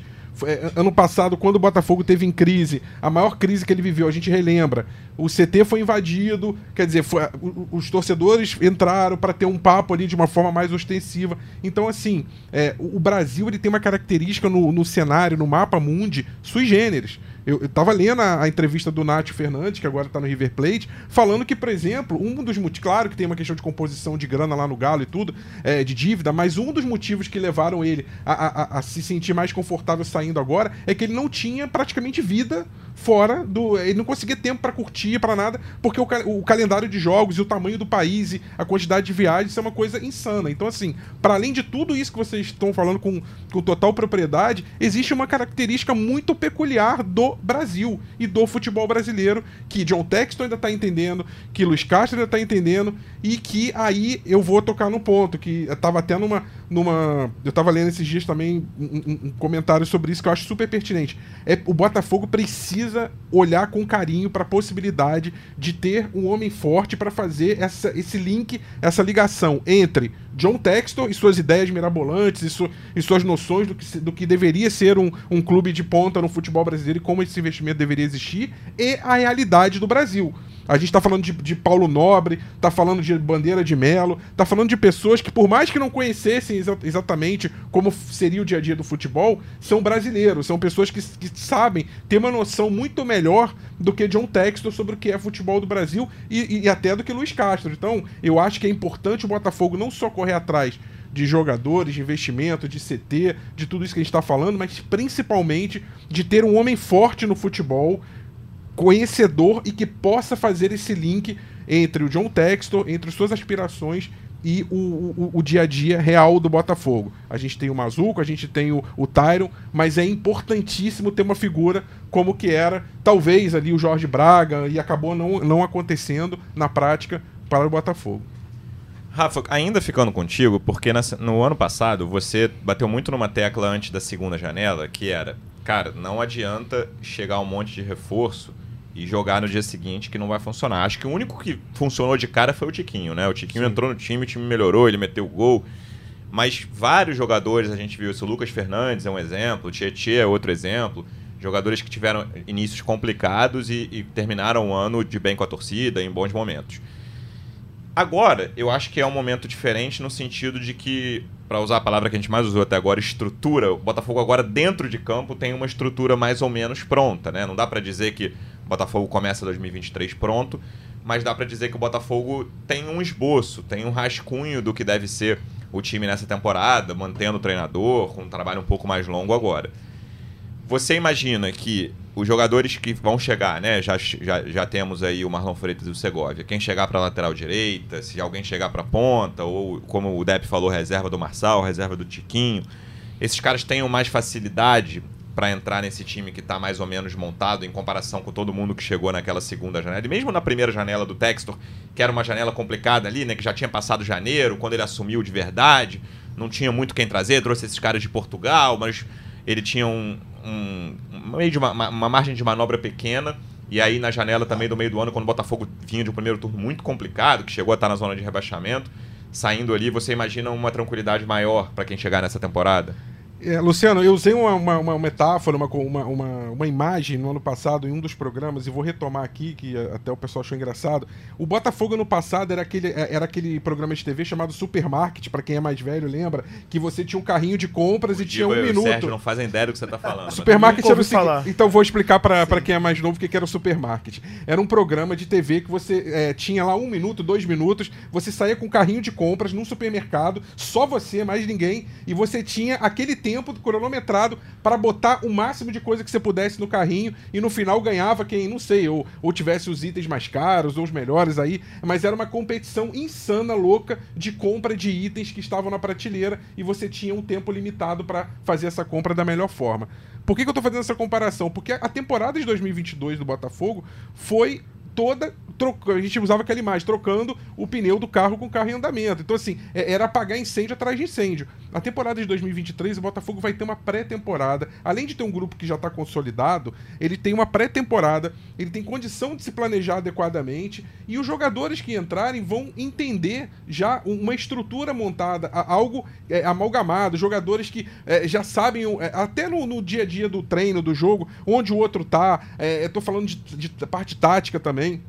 ano passado, quando o Botafogo teve em crise, a maior crise que ele viveu, a gente relembra. O CT foi invadido, quer dizer, foi, os torcedores entraram para ter um papo ali de uma forma mais ostensiva. Então, assim, é, o Brasil ele tem uma característica no, no cenário, no mapa mundi, sui generis. Eu, eu tava lendo a, a, entrevista do Nath Fernandes, que agora tá no River Plate, falando que, por exemplo, um dos motivos. Claro que tem uma questão de composição de grana lá no Galo e tudo, é, de dívida, mas um dos motivos que levaram ele a, a, a, se sentir mais confortável saindo agora é que ele não tinha praticamente vida fora do. Ele não conseguia tempo para curtir, para nada, porque o, o, calendário de jogos e o tamanho do país e a quantidade de viagens é uma coisa insana. Então, assim, para além de tudo isso que vocês estão falando com, com total propriedade, existe uma característica muito peculiar do Brasil e do futebol brasileiro, que John Texton ainda tá entendendo, que Luiz Castro ainda tá entendendo, e que aí eu vou tocar no ponto, que tava até numa. Numa eu tava lendo esses dias também um, um comentário sobre isso que eu acho super pertinente. É, o Botafogo precisa olhar com carinho para a possibilidade de ter um homem forte para fazer essa, esse link, essa ligação entre John Textor e suas ideias mirabolantes e, su, e suas noções do que, do que deveria ser um, um clube de ponta no futebol brasileiro e como esse investimento deveria existir, e a realidade do Brasil. A gente está falando de, de, Paulo Nobre, está falando de Bandeira de Melo, está falando de pessoas que, por mais que não conhecessem exa exatamente como seria o dia a dia do futebol, são brasileiros, são pessoas que, que sabem ter uma noção muito melhor do que John Textor sobre o que é futebol do Brasil e, e até do que Luiz Castro. Então, eu acho que é importante o Botafogo não só correr atrás de jogadores, de investimento, de CT, de tudo isso que a gente está falando, mas principalmente de ter um homem forte no futebol conhecedor e que possa fazer esse link entre o John Textor, entre suas aspirações e o, o, o, dia a dia real do Botafogo. A gente tem o Mazuco, a gente tem o, o Tyron, mas é importantíssimo ter uma figura como que era, talvez ali o Jorge Braga, e acabou não, não acontecendo na prática para o Botafogo. Rafa, ainda ficando contigo, porque no ano passado você bateu muito numa tecla antes da segunda janela, que era, cara, não adianta chegar um monte de reforço e jogar no dia seguinte que não vai funcionar. Acho que o único que funcionou de cara foi o Tiquinho, né? O Tiquinho Sim. entrou no time, o time melhorou, ele meteu o gol. Mas vários jogadores a gente viu isso. O Lucas Fernandes é um exemplo, o Tietchan é outro exemplo. Jogadores que tiveram inícios complicados e, e terminaram o ano de bem com a torcida, em bons momentos. Agora, eu acho que é um momento diferente no sentido de que, para usar a palavra que a gente mais usou até agora, estrutura, o Botafogo agora dentro de campo tem uma estrutura mais ou menos pronta, né? Não dá para dizer que Botafogo começa 2023 pronto, mas dá para dizer que o Botafogo tem um esboço, tem um rascunho do que deve ser o time nessa temporada, mantendo o treinador, com um trabalho um pouco mais longo agora. Você imagina que os jogadores que vão chegar, né? Já, já, já temos aí o Marlon Freitas e o Segovia. Quem chegar para lateral direita, se alguém chegar para ponta, ou como o Depp falou, reserva do Marçal, reserva do Tiquinho. Esses caras tenham mais facilidade para entrar nesse time que está mais ou menos montado em comparação com todo mundo que chegou naquela segunda janela. E mesmo na primeira janela do Textor, que era uma janela complicada ali, né, que já tinha passado janeiro, quando ele assumiu de verdade, não tinha muito quem trazer, trouxe esses caras de Portugal, mas ele tinha um, um meio de uma, uma margem de manobra pequena. E aí na janela também do meio do ano, quando o Botafogo vinha de um primeiro turno muito complicado, que chegou a estar na zona de rebaixamento, saindo ali, você imagina uma tranquilidade maior para quem chegar nessa temporada? É, Luciano, eu usei uma, uma, uma metáfora, uma, uma, uma, imagem no ano passado em um dos programas, e vou retomar aqui, que até o pessoal achou engraçado. O Botafogo no passado era aquele, é, era aquele programa de TV chamado Supermarket, para quem é mais velho, lembra? Que você tinha um carrinho de compras o e tinha um eu minuto. Sérgio não fazem ideia do que você está falando. Supermarket era o seguinte. Então vou explicar para quem é mais novo o que era o Supermarket. Era um programa de TV que você é, tinha lá um minuto, dois minutos, você saía com um carrinho de compras num supermercado, só você, mais ninguém, e você tinha aquele tempo tempo cronometrado para botar o máximo de coisa que você pudesse no carrinho e no final ganhava quem, não sei, ou, ou tivesse os itens mais caros ou os melhores aí, mas era uma competição insana, louca, de compra de itens que estavam na prateleira e você tinha um tempo limitado para fazer essa compra da melhor forma. Por que, que eu estou fazendo essa comparação? Porque a temporada de 2022 do Botafogo foi toda. Troca, a gente usava aquela imagem, trocando o pneu do carro com o carro em andamento. Então, assim, é, era apagar incêndio atrás de incêndio. Na temporada de 2023, o Botafogo vai ter uma pré-temporada. Além de ter um grupo que já está consolidado, ele tem uma pré-temporada, ele tem condição de se planejar adequadamente. E os jogadores que entrarem vão entender já uma estrutura montada, algo é, amalgamado. Jogadores que é, já sabem, é, até no, no, dia a dia do treino, do jogo, onde o outro tá. É, eu tô falando de, de parte tática também também.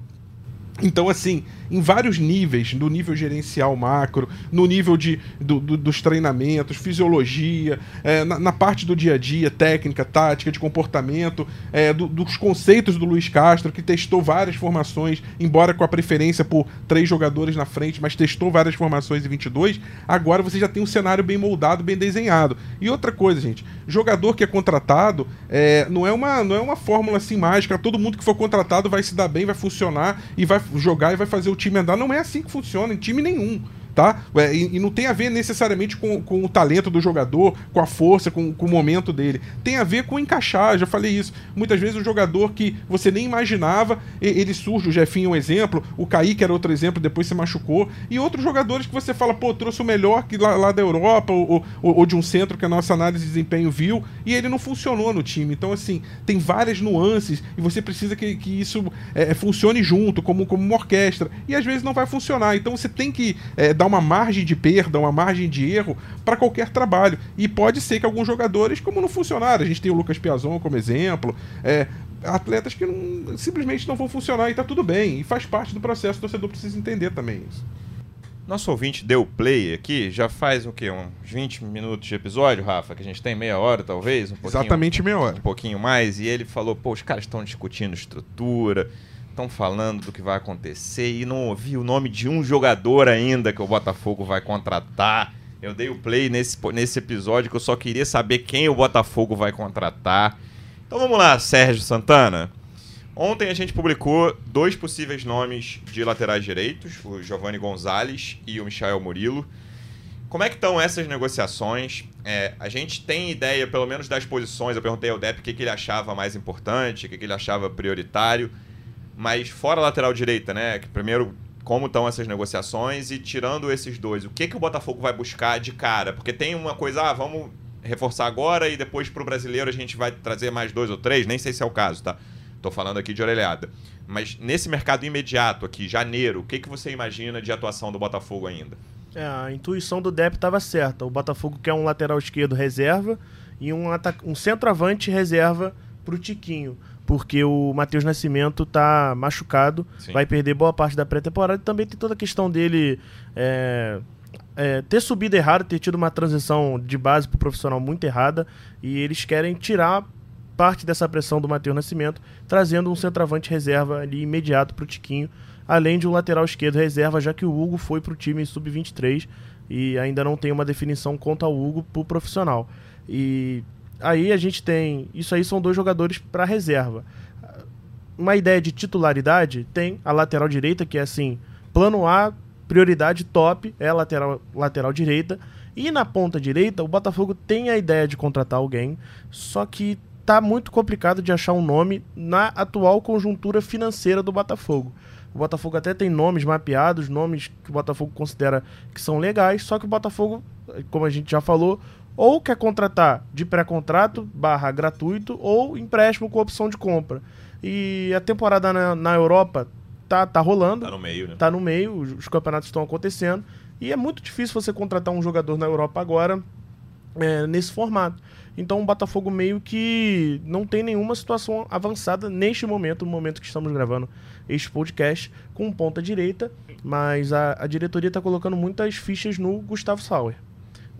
Então, assim, em vários níveis, no nível gerencial macro, no nível de, do, do, dos treinamentos, fisiologia, é, na, na, parte do dia a dia, técnica, tática, de comportamento, é, do, dos conceitos do Luiz Castro, que testou várias formações, embora com a preferência por três jogadores na frente, mas testou várias formações em 22, agora você já tem um cenário bem moldado, bem desenhado. E outra coisa, gente, jogador que é contratado é, não, é uma, não é uma fórmula assim mágica, todo mundo que for contratado vai se dar bem, vai funcionar e vai jogar e vai fazer o time andar. Não é assim que funciona em time nenhum tá? É, e, e, não tem a ver necessariamente com, com o talento do jogador, com a força, com, com, o momento dele. Tem a ver com encaixar, já falei isso. Muitas vezes um jogador que você nem imaginava, ele surge, o Jefinho é um exemplo, o Kaique era outro exemplo, depois se machucou, e outros jogadores que você fala, pô, trouxe o melhor que lá, lá da Europa, ou, ou, ou, de um centro que a nossa análise de desempenho viu, e ele não funcionou no time. Então, assim, tem várias nuances, e você precisa que, que isso é, funcione junto, como, como uma orquestra, e às vezes não vai funcionar. Então você tem que é, dar uma margem de perda, uma margem de erro para qualquer trabalho. E pode ser que alguns jogadores, como não funcionaram, a gente tem o Lucas Piazon como exemplo, é, atletas que não, simplesmente não vão funcionar e tá tudo bem. E faz parte do processo, o torcedor precisa entender também isso. Nosso ouvinte deu play aqui, já faz o quê? Uns 20 minutos de episódio, Rafa? Que a gente tem meia hora, talvez? Um Exatamente meia hora. Um pouquinho mais. E ele falou, pô, os caras estão discutindo estrutura, estão falando do que vai acontecer e não ouvi o nome de um jogador ainda que o Botafogo vai contratar. Eu dei o play nesse, nesse episódio que eu só queria saber quem o Botafogo vai contratar. Então vamos lá, Sérgio Santana. Ontem a gente publicou dois possíveis nomes de laterais direitos, o Giovanni Gonzalez e o Michael Murilo. Como é que estão essas negociações? É, a gente tem ideia, pelo menos, das posições. Eu perguntei ao Depp o que, que ele achava mais importante, o que, que ele achava prioritário. Mas fora a lateral direita, né? Que primeiro, como estão essas negociações e tirando esses dois, o que, que o Botafogo vai buscar de cara? Porque tem uma coisa, ah, vamos reforçar agora e depois para o brasileiro a gente vai trazer mais dois ou três, nem sei se é o caso, tá? Tô falando aqui de orelhada. Mas nesse mercado imediato aqui, janeiro, o que, que você imagina de atuação do Botafogo ainda? É, a intuição do Depp estava certa. O Botafogo quer um lateral esquerdo reserva e um, um centroavante reserva para o Tiquinho porque o Matheus Nascimento tá machucado, Sim. vai perder boa parte da pré-temporada e também tem toda a questão dele é, é, ter subido errado, ter tido uma transição de base para profissional muito errada e eles querem tirar parte dessa pressão do Matheus Nascimento, trazendo um centroavante reserva ali imediato para o Tiquinho, além de um lateral esquerdo reserva, já que o Hugo foi para o time sub-23 e ainda não tem uma definição quanto ao Hugo para o profissional. E aí a gente tem. Isso aí são dois jogadores para reserva. Uma ideia de titularidade tem a lateral direita, que é assim: plano A, prioridade top, é a lateral, lateral direita. E na ponta direita, o Botafogo tem a ideia de contratar alguém, só que tá muito complicado de achar um nome na atual conjuntura financeira do Botafogo. O Botafogo até tem nomes mapeados, nomes que o Botafogo considera que são legais, só que o Botafogo, como a gente já falou, ou quer contratar de pré-contrato barra gratuito ou empréstimo com opção de compra. E a temporada na, na, Europa tá, tá rolando. Tá no meio, né? Tá no meio, os campeonatos estão acontecendo. E é muito difícil você contratar um jogador na Europa agora é, nesse formato. Então o Botafogo meio que não tem nenhuma situação avançada neste momento, no momento que estamos gravando este podcast, com ponta direita, mas a, a diretoria está colocando muitas fichas no Gustavo Sauer.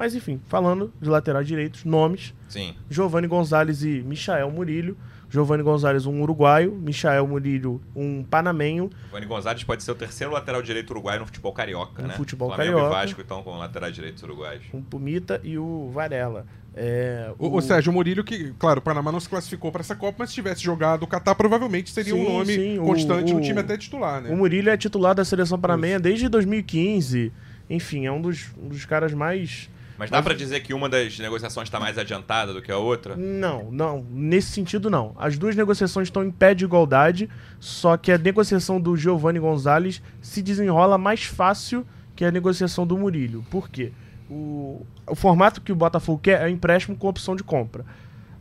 Mas enfim, falando de laterais direitos, nomes. Sim. Giovanni Gonzalez e Michael Murilho. Giovanni Gonzalez, um uruguaio. Michael Murilho, um panamenho. Giovanni Gonzalez pode ser o terceiro lateral direito uruguaio no futebol carioca, no né? futebol Flamengo carioca. e Vasco estão com laterais direitos uruguaios. O Pumita e o Varela. É, o... o, Sérgio Murilho, que, claro, o Panamá não se classificou para essa Copa, mas se tivesse jogado o Catar, provavelmente seria sim, um nome sim. constante o, no time até titular, né? O Murilho é titular da seleção panamenha desde 2015. Enfim, é um dos, um dos caras mais mas dá para dizer que uma das negociações está mais adiantada do que a outra? Não, não. Nesse sentido, não. As duas negociações estão em pé de igualdade, só que a negociação do Giovanni Gonzalez se desenrola mais fácil que a negociação do Murilho. Por quê? O, o formato que o Botafogo quer é empréstimo com opção de compra.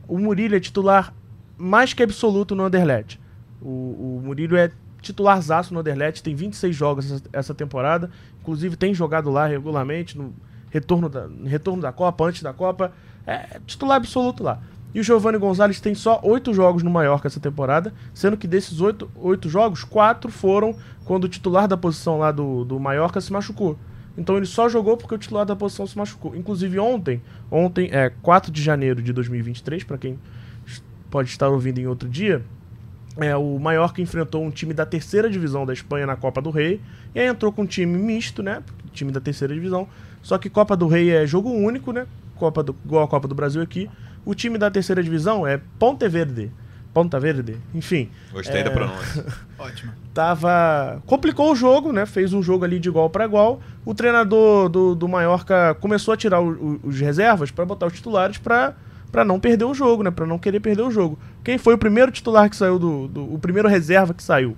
O Murilho é titular mais que absoluto no Anderlecht. O, o Murilho é titularzaço no Anderlecht, tem 26 jogos essa, essa temporada, inclusive tem jogado lá regularmente, no, retorno da, retorno da Copa, antes da Copa, é titular absoluto lá. E o Giovanni Gonzalez tem só oito jogos no Mallorca essa temporada, sendo que desses oito, jogos, quatro foram quando o titular da posição lá do, do Mallorca se machucou. Então ele só jogou porque o titular da posição se machucou. Inclusive ontem, ontem é 4 de janeiro de 2023, para quem pode estar ouvindo em outro dia, é, o Mallorca enfrentou um time da terceira divisão da Espanha na Copa do Rei, e aí entrou com um time misto, né? Time da terceira divisão. Só que Copa do Rei é jogo único, né? Copa do, igual a Copa do Brasil aqui. O time da terceira divisão é Ponte Verde. Ponta Verde, enfim. Gostei é... da pronúncia. [laughs] Ótimo. Tava. Complicou o jogo, né? Fez um jogo ali de igual para igual. O treinador do, do Mallorca começou a tirar o, o, os reservas para botar os titulares para para não perder o jogo, né? Para não querer perder o jogo. Quem foi o primeiro titular que saiu do, do o primeiro reserva que saiu?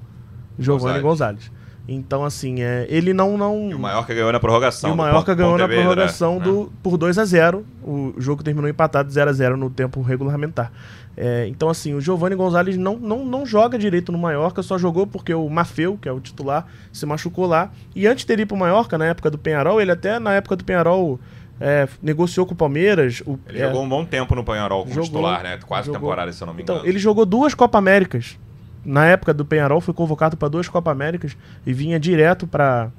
Giovanni Gonzalez. Então, assim, é, ele não, não. E o Mallorca ganhou na prorrogação. E o Mallorca ganhou na prorrogação né? do, por 2 a 0 O jogo terminou empatado 0 a 0 no tempo regulamentar. É, então, assim, o Giovanni Gonzalez não, não, não joga direito no Mallorca, só jogou porque o Mafeu, que é o titular, se machucou lá. E antes de ele ir pro Mallorca, na época do Penharol, ele até na época do Penharol é, negociou com o Palmeiras. O, ele é, jogou um bom tempo no Penharol como jogou, titular, né? Quase jogou, temporada, se eu não me então, engano. Então, ele jogou duas Copa Américas. Na época do Penharol, foi convocado para duas Copa Américas e vinha direto para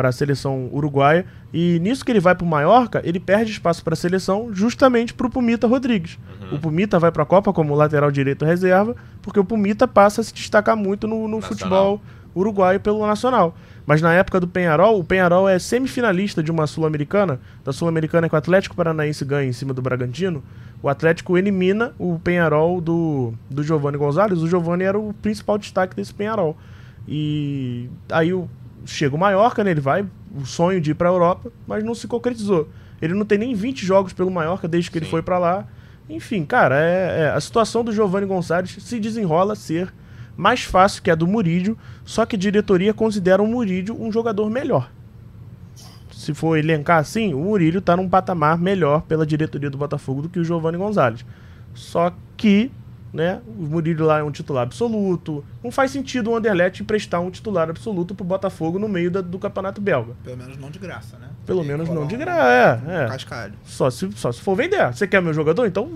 para a seleção uruguaia. E nisso que ele vai para o Mallorca, ele perde espaço para a seleção justamente para o Pumita Rodrigues. Uhum. O Pumita vai para a Copa como lateral direito reserva, porque o Pumita passa a se destacar muito no, no futebol uruguaio pelo nacional. Mas na época do Penharol, o Penharol é semifinalista de uma Sul-Americana, da Sul-Americana que o Atlético Paranaense ganha em cima do Bragantino. O Atlético elimina o Penharol do, do Giovanni Gonzalez. O Giovanni era o principal destaque desse Penharol. E aí o chega o Mallorca, né? Ele vai, o sonho de ir para a Europa, mas não se concretizou. Ele não tem nem 20 jogos pelo Mallorca desde que Sim. ele foi para lá. Enfim, cara, é, é, a situação do Giovanni Gonçalves se desenrola a ser mais fácil que a do Murídio, só que a diretoria considera o Murídio um jogador melhor. Se for elencar assim, o Murídio está num patamar melhor pela diretoria do Botafogo do que o Giovanni Gonzalez. Só que né? O Murilo lá é um titular absoluto. Não faz sentido o Anderlecht emprestar um titular absoluto pro Botafogo no meio da, do Campeonato Belga. Pelo menos não de graça, né? Pelo menos não de graça, é. é. Cascalho. Só se, só se for vender. Você quer meu jogador? Então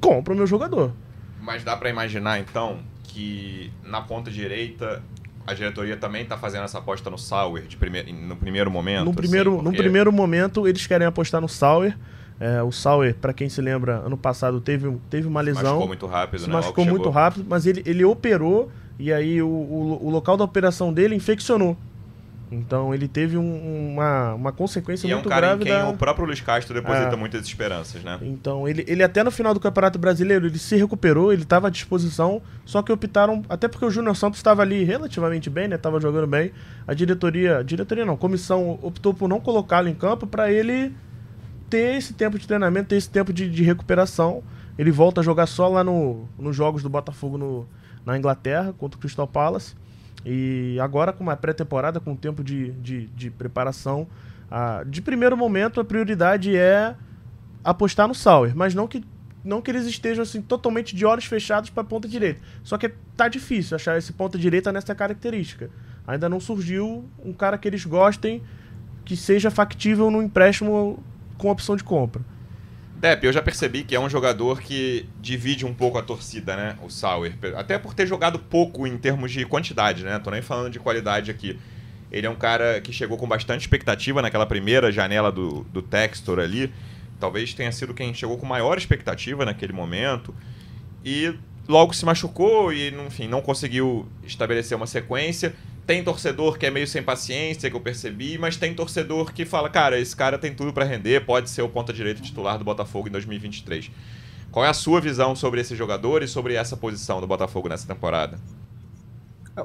compra o meu jogador. Mas dá para imaginar, então, que na ponta direita a diretoria também está fazendo essa aposta no Sauer de prime no primeiro momento? No primeiro, assim, porque... no primeiro momento, eles querem apostar no Sauer. É, o Sauer, para quem se lembra, ano passado teve, teve uma lesão. Se machucou muito rápido, se né? machucou muito rápido, mas ele, ele operou e aí o, o, o local da operação dele infeccionou. Então ele teve um, uma, uma consequência e muito é um cara grave. Em quem da... o próprio Luiz Castro deposita é. muitas esperanças, né? Então ele, ele até no final do Campeonato Brasileiro ele se recuperou, ele estava à disposição, só que optaram, até porque o Júnior Santos estava ali relativamente bem, né? Tava jogando bem. A diretoria, diretoria não, comissão optou por não colocá-lo em campo para ele ter esse tempo de treinamento, ter esse tempo de, de recuperação. Ele volta a jogar só lá no, nos jogos do Botafogo no, na Inglaterra, contra o Crystal Palace. E agora, com uma pré-temporada, com tempo de, de, de preparação, a, de primeiro momento a prioridade é apostar no Sauer, mas não que, não que eles estejam assim totalmente de olhos fechados para a ponta direita. Só que tá difícil achar esse ponta direita nessa característica. Ainda não surgiu um cara que eles gostem que seja factível no empréstimo com opção de compra. Depp, eu já percebi que é um jogador que divide um pouco a torcida, né? O Sauer. Até por ter jogado pouco em termos de quantidade, né? Tô nem falando de qualidade aqui. Ele é um cara que chegou com bastante expectativa naquela primeira janela do, do Textor ali. Talvez tenha sido quem chegou com maior expectativa naquele momento. E logo se machucou e, enfim, não conseguiu estabelecer uma sequência. Tem torcedor que é meio sem paciência, que eu percebi, mas tem torcedor que fala, cara, esse cara tem tudo para render, pode ser o ponta direito titular do Botafogo em 2023. Qual é a sua visão sobre esse jogador e sobre essa posição do Botafogo nessa temporada?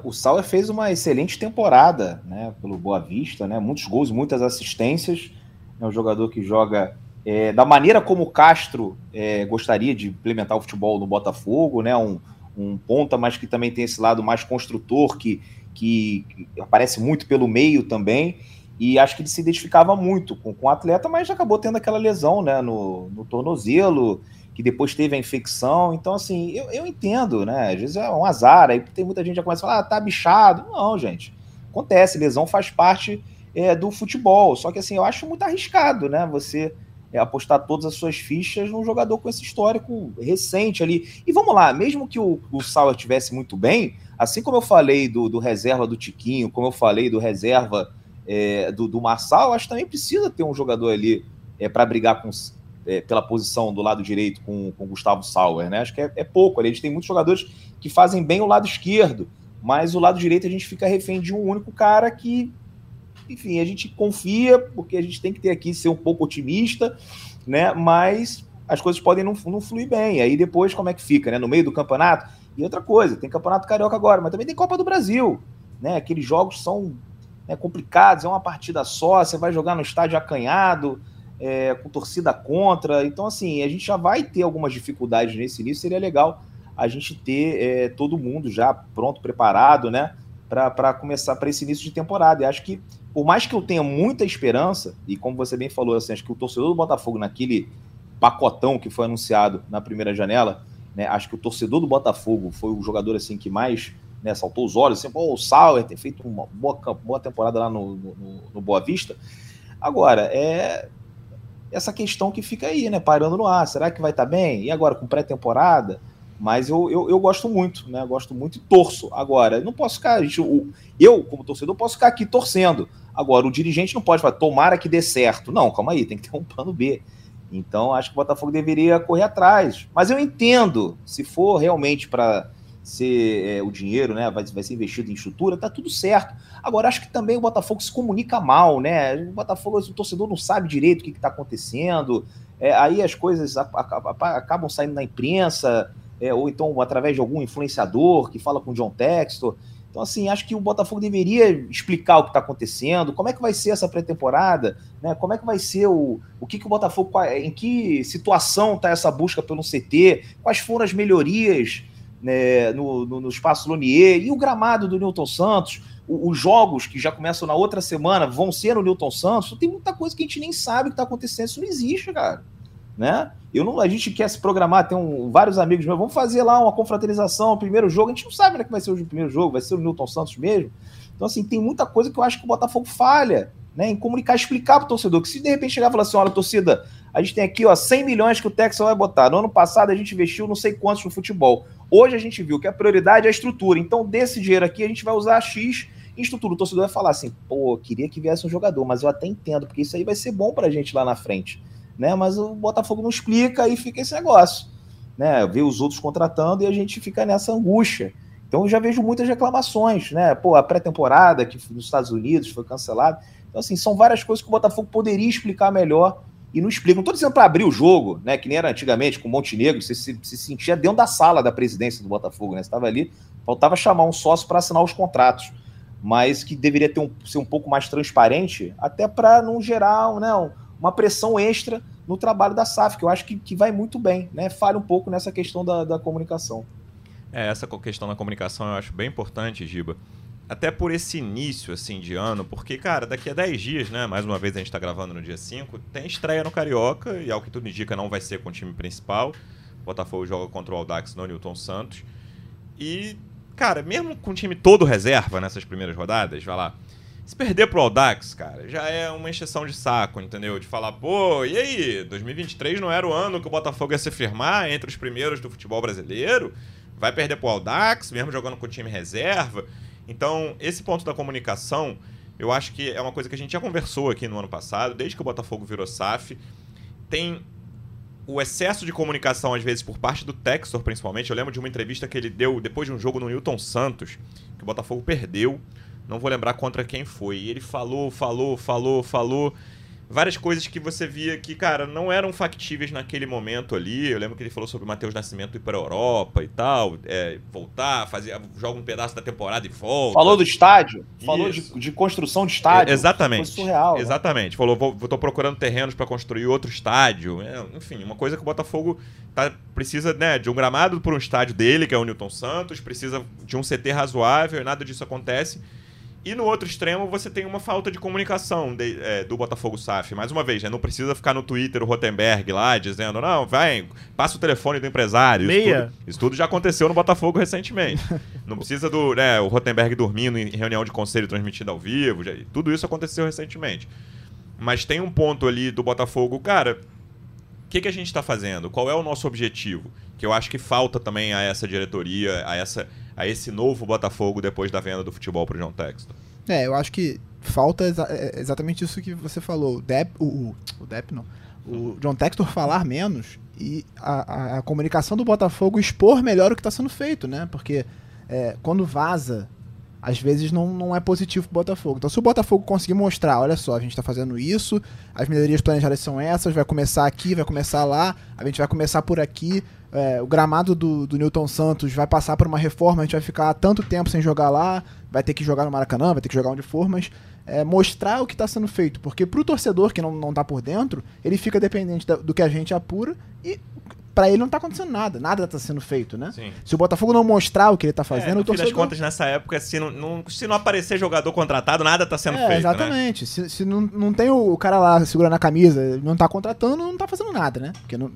O Sauer fez uma excelente temporada, né, pelo Boa Vista, né, muitos gols, muitas assistências. É um jogador que joga é, da maneira como o Castro é, gostaria de implementar o futebol no Botafogo, né, um, um ponta, mas que também tem esse lado mais construtor, que que, aparece muito pelo meio também. E acho que ele se identificava muito com, com o atleta, mas acabou tendo aquela lesão né, no, no tornozelo, que depois teve a infecção. Então, assim, eu, eu entendo, né? Às vezes é um azar, aí tem muita gente que já começa a falar, ah, tá bichado. Não, gente. Acontece, lesão faz parte é, do futebol. Só que assim, eu acho muito arriscado, né? Você é, apostar todas as suas fichas num jogador com esse histórico recente ali. E vamos lá, mesmo que o, o Sauer tivesse muito bem, assim como eu falei do, do reserva do Tiquinho, como eu falei do reserva é, do, do Marçal, acho que também precisa ter um jogador ali é, para brigar com, é, pela posição do lado direito com o Gustavo Sauer, né? Acho que é, é pouco ali. A gente tem muitos jogadores que fazem bem o lado esquerdo, mas o lado direito a gente fica refém de um único cara que, enfim, a gente confia, porque a gente tem que ter aqui ser um pouco otimista, né? Mas as coisas podem não, não fluir bem. Aí depois, como é que fica, né? No meio do campeonato. E outra coisa, tem Campeonato Carioca agora, mas também tem Copa do Brasil, né? Aqueles jogos são né, complicados, é uma partida só, você vai jogar no estádio acanhado é, com torcida contra. Então, assim, a gente já vai ter algumas dificuldades nesse início. Seria legal a gente ter é, todo mundo já pronto, preparado, né? Para começar para esse início de temporada. E acho que, por mais que eu tenha muita esperança, e como você bem falou, assim, acho que o torcedor do Botafogo, naquele pacotão que foi anunciado na primeira janela, né, acho que o torcedor do Botafogo foi o jogador assim que mais né, saltou os olhos, assim, o Sauer tem feito uma boa, boa temporada lá no, no, no Boa Vista. Agora, é, essa questão que fica aí, né? Parando no ar. Será que vai estar tá bem? E agora com pré-temporada? Mas eu, eu, eu, gosto muito, né? Gosto muito e torço. Agora, não posso ficar. Eu, como torcedor, posso ficar aqui torcendo. Agora, o dirigente não pode falar, tomara que dê certo. Não, calma aí, tem que ter um plano B. Então, acho que o Botafogo deveria correr atrás. Mas eu entendo, se for realmente para ser é, o dinheiro, né, vai, vai ser investido em estrutura, tá tudo certo. Agora, acho que também o Botafogo se comunica mal, né? O Botafogo, o torcedor não sabe direito o que está acontecendo, é, aí as coisas acabam saindo na imprensa, é, ou então através de algum influenciador que fala com o John Textor. Então, assim, acho que o Botafogo deveria explicar o que está acontecendo, como é que vai ser essa pré-temporada, né? Como é que vai ser o, o que, que o Botafogo, em que situação está essa busca pelo CT, quais foram as melhorias né, no, no, no, espaço Lonier, e o gramado do Newton Santos, o, os jogos que já começam na outra semana vão ser no Newton Santos, tem muita coisa que a gente nem sabe que está acontecendo, isso não existe, cara. Né? Eu não, a gente quer se programar, tem um, vários amigos meus, vamos fazer lá uma confraternização, primeiro jogo, a gente não sabe né, que vai ser o primeiro jogo, vai ser o Newton Santos mesmo. Então, assim, tem muita coisa que eu acho que o Botafogo falha, né, em comunicar, explicar para o torcedor, que se de repente chegar e falar assim, olha, torcida, a gente tem aqui ó, 100 milhões que o Texas vai botar. No ano passado a gente investiu não sei quantos no futebol. Hoje a gente viu que a prioridade é a estrutura. Então, desse dinheiro aqui, a gente vai usar X em estrutura. O torcedor vai falar assim, pô, queria que viesse um jogador, mas eu até entendo, porque isso aí vai ser bom pra gente lá na frente. Né? Mas o Botafogo não explica e fica esse negócio. Né? Ver os outros contratando e a gente fica nessa angústia. Então eu já vejo muitas reclamações, né? Pô, a pré-temporada que nos Estados Unidos foi cancelada. Então, assim, são várias coisas que o Botafogo poderia explicar melhor e não explica. Não estou dizendo para abrir o jogo, né? Que nem era antigamente com o Montenegro, você se, se sentia dentro da sala da presidência do Botafogo, né? Você estava ali, faltava chamar um sócio para assinar os contratos. Mas que deveria ter um, ser um pouco mais transparente, até para não gerar né, uma pressão extra no trabalho da SAF, que eu acho que, que vai muito bem, né? Falha um pouco nessa questão da, da comunicação. É, essa questão da comunicação eu acho bem importante, Giba até por esse início assim de ano, porque, cara, daqui a 10 dias, né? Mais uma vez a gente tá gravando no dia 5, tem estreia no Carioca, e ao que tudo indica não vai ser com o time principal. O Botafogo joga contra o Aldax no Newton Santos. E, cara, mesmo com o time todo reserva nessas primeiras rodadas, vai lá. Se perder pro Aldax, cara, já é uma exceção de saco, entendeu? De falar, pô, e aí? 2023 não era o ano que o Botafogo ia se firmar entre os primeiros do futebol brasileiro? Vai perder pro Aldax, mesmo jogando com o time reserva? Então, esse ponto da comunicação, eu acho que é uma coisa que a gente já conversou aqui no ano passado, desde que o Botafogo virou SAF. Tem o excesso de comunicação, às vezes, por parte do Textor, principalmente. Eu lembro de uma entrevista que ele deu depois de um jogo no Newton Santos, que o Botafogo perdeu. Não vou lembrar contra quem foi. E ele falou, falou, falou, falou várias coisas que você via que, cara, não eram factíveis naquele momento ali. Eu lembro que ele falou sobre o Matheus Nascimento ir para a Europa e tal, é, voltar, fazer, joga um pedaço da temporada e volta. Falou do estádio, falou de, de, construção de estádio. É, exatamente. Foi surreal. Né? Exatamente. Né? Falou, vou, tô procurando terrenos para construir outro estádio. É, enfim, uma coisa que o Botafogo tá, precisa, né, de um gramado para um estádio dele, que é o Newton Santos, precisa de um CT razoável, e nada disso acontece. E no outro extremo você tem uma falta de comunicação de, é, do Botafogo SAF. Mais uma vez, né? não precisa ficar no Twitter o Rotenberg lá dizendo, não, vai, passa o telefone do empresário. Isso tudo, isso tudo já aconteceu no Botafogo recentemente. [laughs] não precisa do né, o Rotenberg dormindo em reunião de conselho transmitida ao vivo. Já, tudo isso aconteceu recentemente. Mas tem um ponto ali do Botafogo, cara, que, que a gente está fazendo? Qual é o nosso objetivo? Que eu acho que falta também a essa diretoria, a, essa, a esse novo Botafogo depois da venda do futebol para o John Texton. É, eu acho que falta exa é, exatamente isso que você falou. O o, o, o não. O John Textor falar menos e a, a, a comunicação do Botafogo expor melhor o que está sendo feito, né? Porque é, quando vaza às vezes não, não é positivo pro Botafogo. Então, se o Botafogo conseguir mostrar, olha só, a gente está fazendo isso, as melhorias planejadas são essas, vai começar aqui, vai começar lá, a gente vai começar por aqui, é, o gramado do, do Newton Santos vai passar por uma reforma, a gente vai ficar tanto tempo sem jogar lá, vai ter que jogar no Maracanã, vai ter que jogar onde for, mas é, mostrar o que está sendo feito. Porque pro torcedor que não, não tá por dentro, ele fica dependente da, do que a gente apura e para ele não tá acontecendo nada, nada tá sendo feito, né? Sim. Se o Botafogo não mostrar o que ele tá fazendo, é, no o torcedor... fim das contas, nessa época, se não, não, se não aparecer jogador contratado, nada tá sendo é, feito, exatamente. Né? Se, se não, não tem o cara lá segurando a camisa, não tá contratando, não tá fazendo nada, né? Porque não,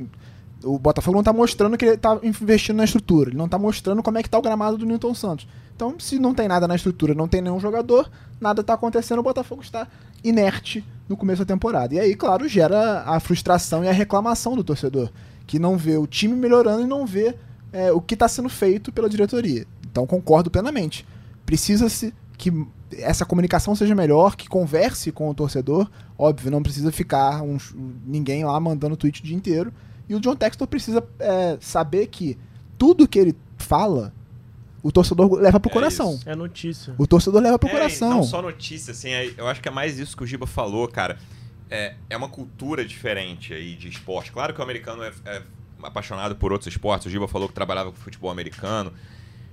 o Botafogo não tá mostrando que ele tá investindo na estrutura, ele não tá mostrando como é que tá o gramado do Newton Santos. Então, se não tem nada na estrutura, não tem nenhum jogador, nada tá acontecendo, o Botafogo está inerte no começo da temporada. E aí, claro, gera a frustração e a reclamação do torcedor que não vê o time melhorando e não vê é, o que está sendo feito pela diretoria. Então concordo plenamente. Precisa-se que essa comunicação seja melhor, que converse com o torcedor. Óbvio, não precisa ficar um, ninguém lá mandando tweet o dia inteiro. E o John Textor precisa é, saber que tudo que ele fala, o torcedor leva pro É coração. isso. É notícia. O torcedor leva pro É, coração. Não só notícia, assim, é- eu acho que é mais isso que o Giba falou, cara. É, é uma cultura diferente aí de esporte. Claro que o americano é, é apaixonado por outros esportes. O Giba falou que trabalhava com futebol americano.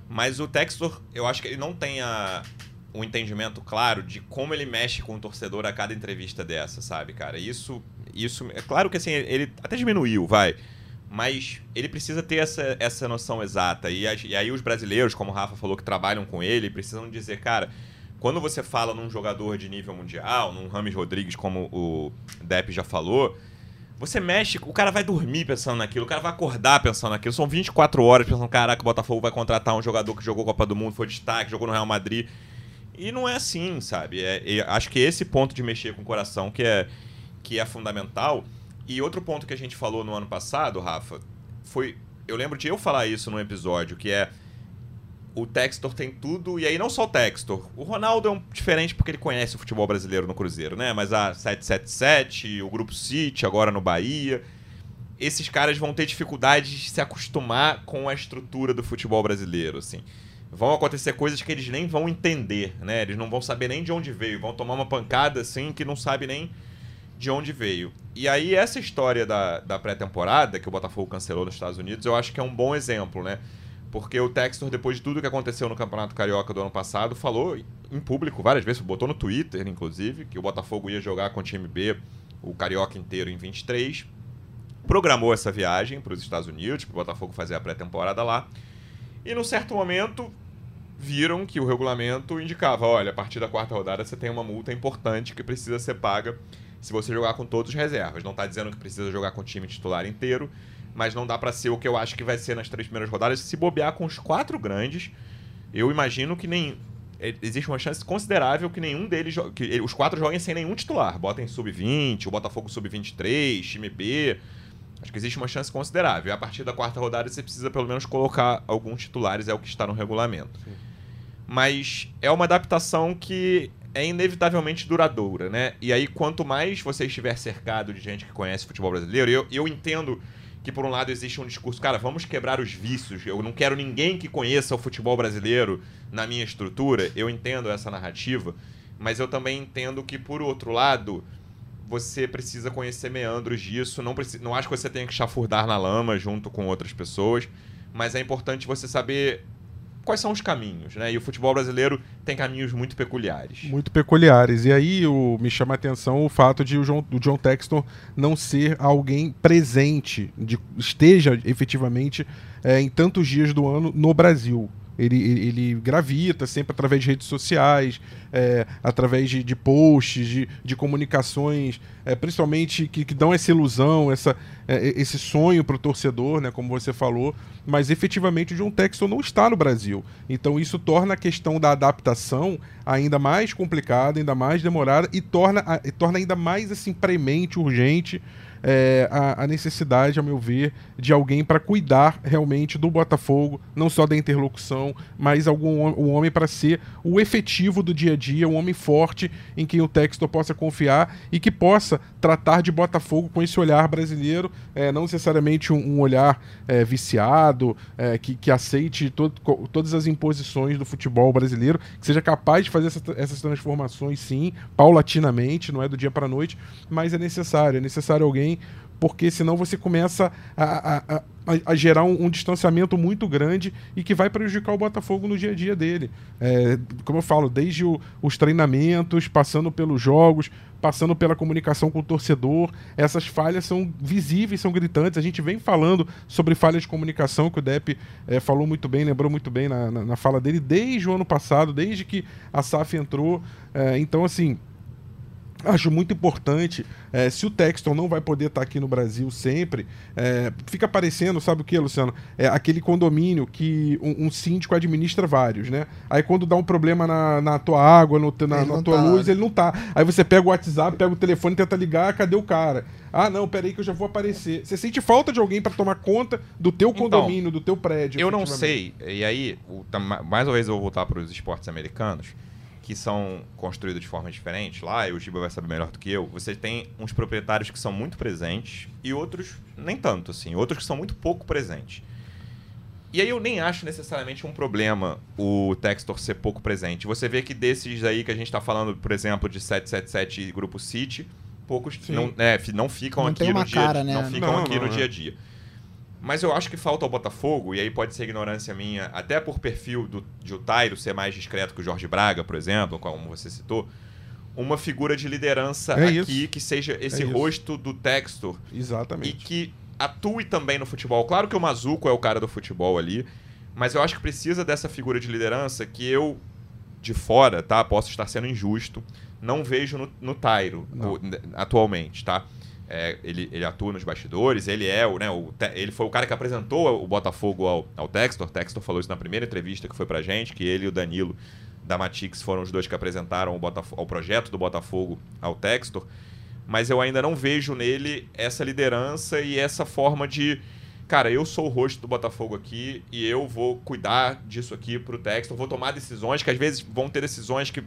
Mas o Textor, eu acho que ele não tem a, um entendimento claro de como ele mexe com o torcedor a cada entrevista dessa, sabe, cara? Isso, isso é claro que assim, ele até diminuiu, vai. Mas ele precisa ter essa, essa noção exata. E, e aí os brasileiros, como o Rafa falou, que trabalham com ele, precisam dizer, cara, quando você fala num jogador de nível mundial, num Rames Rodrigues, como o Depp já falou, você mexe, o cara vai dormir pensando naquilo, o cara vai acordar pensando naquilo. São 24 horas pensando, caraca, o Botafogo vai contratar um jogador que jogou Copa do Mundo, foi destaque, jogou no Real Madrid. E não é assim, sabe? É, é- acho que esse ponto de mexer com o coração que é, que é fundamental. E outro ponto que a gente falou no ano passado, Rafa, foi. Eu lembro de eu falar isso num episódio, que é. O Textor tem tudo, e aí não só o Textor. O Ronaldo é um diferente porque ele conhece o futebol brasileiro no Cruzeiro, né? Mas a 777, o Grupo City, agora no Bahia. Esses caras vão ter dificuldade de se acostumar com a estrutura do futebol brasileiro, assim. Vão acontecer coisas que eles nem vão entender, né? Eles não vão saber nem de onde veio. Vão tomar uma pancada, assim, que não sabe nem de onde veio. E aí, essa história da, da pré-temporada, que o Botafogo cancelou nos Estados Unidos, eu acho que é um bom exemplo, né? Porque o Textor, depois de tudo que aconteceu no Campeonato Carioca do ano passado, falou em público várias vezes, botou no Twitter, inclusive, que o Botafogo ia jogar com o time B o Carioca inteiro em 23. Programou essa viagem para os Estados Unidos, para o Botafogo fazer a pré-temporada lá. E num certo momento, viram que o regulamento indicava: olha, a partir da quarta rodada você tem uma multa importante que precisa ser paga se você jogar com todos os reservas. Não está dizendo que precisa jogar com o time titular inteiro, mas não dá para ser o que eu acho que vai ser nas três primeiras rodadas. Se bobear com os quatro grandes, eu imagino que nem é, existe uma chance considerável que nenhum deles que os quatro joguem sem nenhum titular. Botem sub-20, o Botafogo sub-23, time B. Acho que existe uma chance considerável. E a partir da quarta rodada você precisa pelo menos colocar alguns titulares, é o que está no regulamento. Mas é uma adaptação que é inevitavelmente duradoura, né? E aí, quanto mais você estiver cercado de gente que conhece futebol brasileiro, eu, eu entendo que, por um lado, existe um discurso, cara, vamos quebrar os vícios. Eu não quero ninguém que conheça o futebol brasileiro na minha estrutura. Eu entendo essa narrativa, mas eu também entendo que, por outro lado, você precisa conhecer meandros disso. Não, preci- não acho que você tenha que chafurdar na lama junto com outras pessoas, mas é importante você saber quais são os caminhos, né? E o futebol brasileiro tem caminhos muito peculiares. muito peculiares. E aí o, me chama a atenção o fato de o John, o John Texton não ser alguém presente, de, esteja efetivamente é, em tantos dias do ano no Brasil. Ele, ele, ele gravita sempre através de redes sociais, é, através de, de posts, de, de comunicações, é, principalmente que, que dão essa ilusão, essa, é, esse sonho para o torcedor, né, como você falou, mas efetivamente o John Texton não está no Brasil. Então isso torna a questão da adaptação ainda mais complicada, ainda mais demorada e torna, e torna ainda mais assim premente, urgente é, a, a, necessidade, ao meu ver, de alguém para cuidar realmente do Botafogo, não só da interlocução, mas algum um homem para ser o efetivo do dia a dia, um homem forte em quem o Textor possa confiar e que possa tratar de Botafogo com esse olhar brasileiro, é, não necessariamente um, um olhar é, viciado, é, que, que aceite to, todas as imposições do futebol brasileiro, que seja capaz de fazer essa, essas transformações, sim, paulatinamente, não é do dia para a noite, mas é necessário. É necessário alguém porque senão você começa a, a, a, a gerar um, um, distanciamento muito grande e que vai prejudicar o Botafogo no dia a dia dele. É, como eu falo, desde o, os treinamentos, passando pelos jogos, passando pela comunicação com o torcedor, essas falhas são visíveis, são gritantes. A gente vem falando sobre falhas de comunicação, que o Depp é, falou muito bem, lembrou muito bem na, na, na, fala dele, desde o ano passado, desde que a SAF entrou. É, então, assim acho muito importante. É, se o Texton não vai poder estar tá aqui no Brasil sempre, é, fica parecendo, sabe o que, Luciano? É aquele condomínio que um, um, síndico administra vários, né? Aí quando dá um problema na, na tua água, no, na, na tua tá. luz, ele não tá. Aí você pega o WhatsApp, pega o telefone, tenta ligar, cadê o cara? Ah, não, peraí que eu já vou aparecer. Você sente falta de alguém para tomar conta do teu então, condomínio, do teu prédio? Eu não sei. E aí, o, mais uma vez eu vou voltar para os esportes americanos que são construídos de forma diferente, lá, e o Giba vai saber melhor do que eu, você tem uns proprietários que são muito presentes e outros nem tanto, assim, outros que são muito pouco presentes. E aí eu nem acho necessariamente um problema o Textor ser pouco presente. Você vê que desses aí que a gente está falando, por exemplo, de 777 e Grupo City, poucos não, é, não ficam não aqui no dia, cara, né? não ficam não, aqui no dia a dia. Mas eu acho que falta ao Botafogo, e aí pode ser ignorância minha, até por perfil do, de o Tairo ser mais discreto que o Jorge Braga, por exemplo, como você citou, uma figura de liderança é aqui isso. que seja esse é rosto do Textor. Exatamente. E que atue também no futebol. Claro que o Mazuco é o cara do futebol ali, mas eu acho que precisa dessa figura de liderança que eu, de fora, tá? Posso estar sendo injusto, não vejo no, no Tairo o, atualmente, tá? É, ele, ele atua nos bastidores, ele é o, né, o, ele foi o cara que apresentou o Botafogo ao, ao Textor. Textor falou isso na primeira entrevista que foi pra gente, que ele e o Danilo da Matix foram os dois que apresentaram o, Botafogo, o projeto do Botafogo ao Textor. Mas eu ainda não vejo nele essa liderança e essa forma de. Cara, eu sou o rosto do Botafogo aqui e eu vou cuidar disso aqui pro Textor, vou tomar decisões que às vezes vão ter decisões que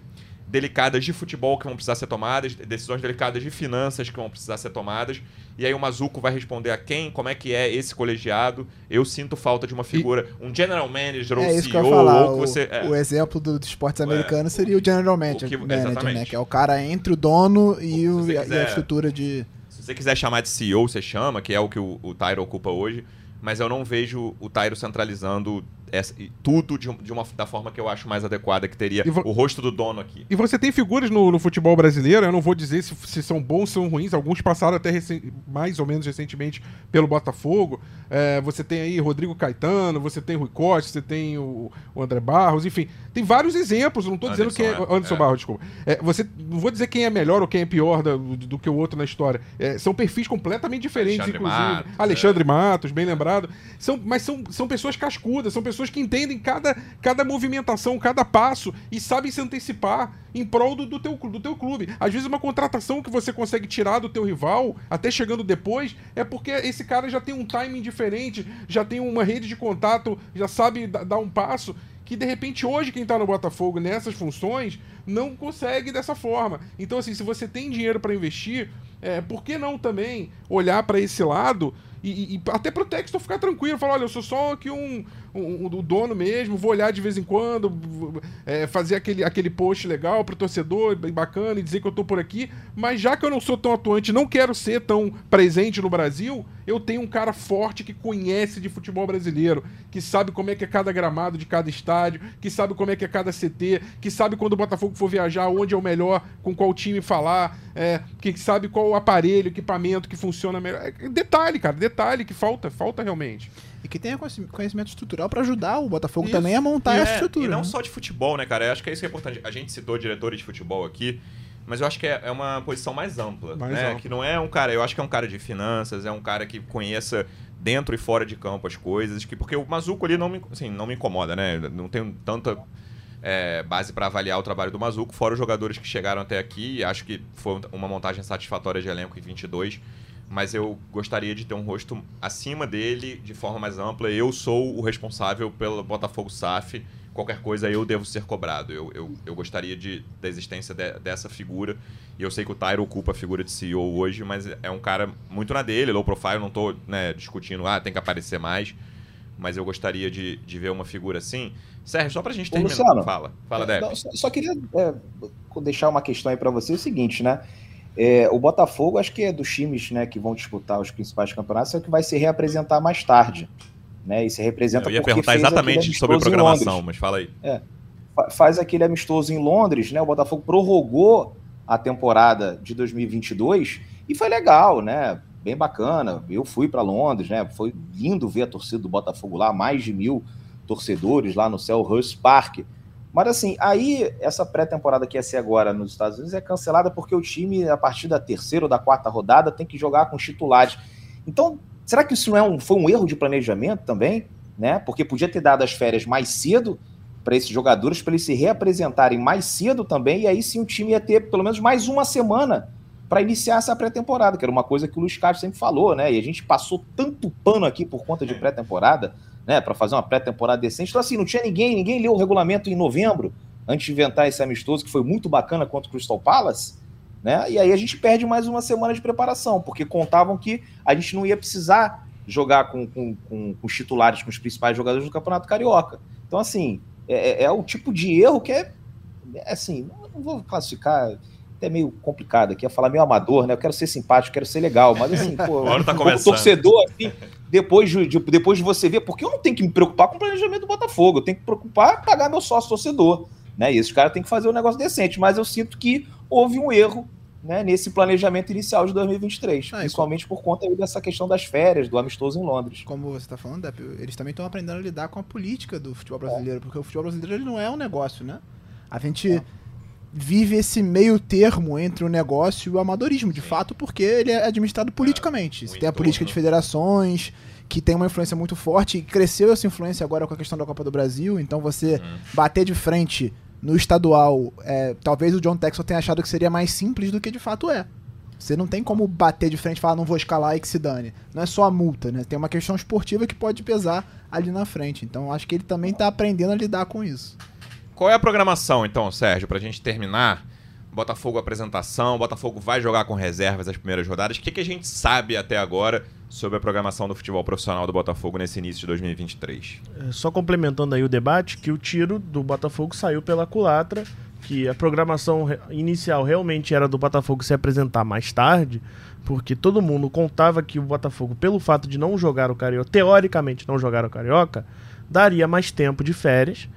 delicadas de futebol que vão precisar ser tomadas, decisões delicadas de finanças que vão precisar ser tomadas. E aí o Mazuco vai responder a quem, como é que é esse colegiado. Eu sinto falta de uma figura, e... um general manager ou é CEO. ou que você, é. O exemplo do, dos esportes americanos é. seria o general manager, o que, manager né? que é o cara entre o dono e, o, quiser, e a estrutura de... Se você quiser chamar de CEO, você chama, que é o que o, o Tyro ocupa hoje. Mas eu não vejo o Tyro centralizando essa, tudo de, de, uma, da forma que eu acho mais adequada, que teria o rosto do dono aqui. E você tem figuras no, no futebol brasileiro, eu não vou dizer se, se são bons ou são ruins, alguns passaram até mais ou menos recentemente pelo Botafogo. É, você tem aí Rodrigo Caetano, você tem Rui Costa, você tem o, o André Barros, enfim. Tem vários exemplos, não estou dizendo quem é. é Anderson é. Barros, desculpa. É, você, não vou dizer quem é melhor ou quem é pior da, do, do, que o outro na história. É, são perfis completamente diferentes, Alexandre inclusive. Matos, Alexandre Matos, bem lembrado. São, mas são, são pessoas cascudas, são pessoas pessoas que entendem cada, cada movimentação, cada passo e sabem se antecipar em prol do, do, teu, do teu clube. Às vezes uma contratação que você consegue tirar do teu rival, até chegando depois, é porque esse cara já tem um timing diferente, já tem uma rede de contato, já sabe dar um passo que de repente hoje quem está no Botafogo nessas funções não consegue dessa forma. Então assim, se você tem dinheiro para investir, é, por que não também olhar para esse lado e, e, até pro Textor ficar tranquilo, falar, olha, eu sou só aqui um, um dono mesmo, vou olhar de vez em quando, é, fazer aquele, aquele post legal pro torcedor, bem bacana, e dizer que eu tô por aqui, mas já que eu não sou tão atuante, não quero ser tão presente no Brasil, eu tenho um cara forte que conhece de futebol brasileiro, que sabe como é que é cada gramado de cada estádio, que sabe como é que é cada CT, que sabe quando o Botafogo for viajar, onde é o melhor, com qual time falar, é, que sabe qual o aparelho, equipamento que funciona melhor. É, detalhe, cara, detalhe que falta, falta realmente. E que tenha conhecimento estrutural para ajudar o Botafogo isso. também a montar e essa é, estrutura. E não né? só de futebol, né, cara? Eu acho que é isso que é importante. A gente citou diretores de futebol aqui, mas eu acho que é, é uma posição mais ampla, mais né? Ampla. Que não é um cara, eu acho que é um cara de finanças, é um cara que conheça dentro e fora de campo as coisas, que porque o Mazuco ali não me, assim, não me incomoda, né? Não tenho tanta é, base para avaliar o trabalho do Mazuco, fora os jogadores que chegaram até aqui, acho que foi uma montagem satisfatória de elenco em 22 mas eu gostaria de ter um rosto acima dele de forma mais ampla. Eu sou o responsável pelo Botafogo SAF. Qualquer coisa eu devo ser cobrado. Eu, eu, eu gostaria de, da existência de, dessa figura. E eu sei que o Tyro ocupa a figura de CEO hoje, mas é um cara muito na dele, low profile. Não estou né, discutindo, ah, tem que aparecer mais. Mas eu gostaria de, de ver uma figura assim. Sérgio, só para a gente terminar. Luciano, fala, fala. Não, só, só, queria é, deixar uma questão aí para você: é o seguinte, né? É, o Botafogo, acho que é dos times né, que vão disputar os principais campeonatos, é o que vai se reapresentar mais tarde. Né, e se representa Eu ia perguntar exatamente sobre a programação, mas fala aí. É, faz aquele amistoso em Londres, né? O Botafogo prorrogou a temporada de 2022 e foi legal, né? Bem bacana. Eu fui para Londres, né? Foi lindo ver a torcida do Botafogo lá, mais de mil torcedores lá no Selhurst Park. Mas assim, aí essa pré-temporada que ia ser agora nos Estados Unidos é cancelada porque o time, a partir da terceira ou da quarta rodada, tem que jogar com os titulares. Então, será que isso não é um, foi um erro de planejamento também? Né? Porque podia ter dado as férias mais cedo para esses jogadores, para eles se reapresentarem mais cedo também, e aí sim o time ia ter pelo menos mais uma semana para iniciar essa pré-temporada, que era uma coisa que o Luiz Carlos sempre falou, né? E a gente passou tanto pano aqui por conta de pré-temporada né, para fazer uma pré-temporada decente. Então, assim, não tinha ninguém, ninguém leu o regulamento em novembro, antes de inventar esse amistoso, que foi muito bacana contra o Crystal Palace, né? E aí a gente perde mais uma semana de preparação, porque contavam que a gente não ia precisar jogar com, com, com, com os titulares, com os principais jogadores do Campeonato Carioca. Então, assim, é, é, é o tipo de erro que é, é assim, não vou classificar até meio complicado aqui, ia falar meio amador, né? Eu quero ser simpático, quero ser legal, mas assim, [laughs] pô, tá como torcedor, assim, depois de, de, depois de você ver, porque eu não tenho que me preocupar com o planejamento do Botafogo, eu tenho que me preocupar em pagar meu sócio torcedor, né? E esses caras têm que fazer um negócio decente, mas eu sinto que houve um erro né, nesse planejamento inicial de 2023, ah, principalmente como... por conta dessa questão das férias, do amistoso em Londres. Como você está falando, Depp, eles também estão aprendendo a lidar com a política do futebol brasileiro, é. porque o futebol brasileiro ele não é um negócio, né? A gente é vive esse meio termo entre o negócio e o amadorismo, de Sim. fato, porque ele é administrado politicamente. É, Você tem a política de federações, que tem uma influência muito forte, e cresceu essa influência agora com a questão da Copa do Brasil, então você uhum. bater de frente no estadual, é, talvez o John Texel tenha achado que seria mais simples do que de fato é. Você não tem como bater de frente e falar, não vou escalar e que se dane. Não é só a multa, né? Tem uma questão esportiva que pode pesar ali na frente. Então acho que ele também está aprendendo a lidar com isso. Qual é a programação, então, Sérgio, para a gente terminar? Botafogo apresentação, Botafogo vai jogar com reservas as primeiras rodadas. O que, que a gente sabe até agora sobre a programação do futebol profissional do Botafogo nesse início de 2023? É, só complementando aí o debate, que o tiro do Botafogo saiu pela culatra, que a programação inicial realmente era do Botafogo se apresentar mais tarde, porque todo mundo contava que o Botafogo, pelo fato de não jogar o Carioca, teoricamente não jogar o Carioca, daria mais tempo de férias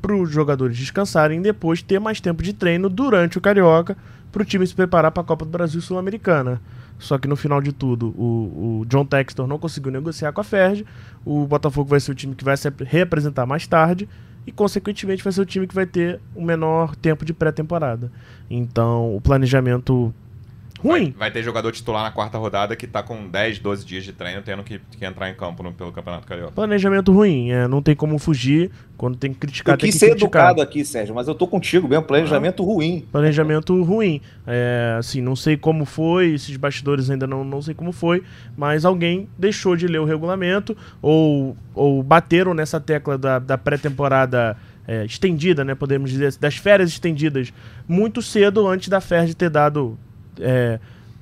para os jogadores descansarem e depois ter mais tempo de treino durante o Carioca para o time se preparar para a Copa do Brasil Sul-Americana. Só que no final de tudo, o, o, John Textor não conseguiu negociar com a Ferdi. O Botafogo vai ser o time que vai se representar mais tarde e, consequentemente, vai ser o time que vai ter o menor tempo de pré-temporada. Então, o planejamento Ruim. Vai, vai, ter jogador titular na quarta rodada que tá com 10, 12 dias de treino tendo que, que entrar em campo no, pelo Campeonato Carioca. Planejamento ruim, é, não tem como fugir. Quando tem que criticar, eu tem que ser criticar. educado aqui, Sérgio, mas eu tô contigo mesmo. Planejamento ah, ruim. Planejamento ruim. É, assim, não sei como foi, esses bastidores ainda não, não sei como foi, mas alguém deixou de ler o regulamento ou, ou bateram nessa tecla da, da pré-temporada. É, estendida, né, podemos dizer, das férias estendidas muito cedo antes da FERJ ter dado é,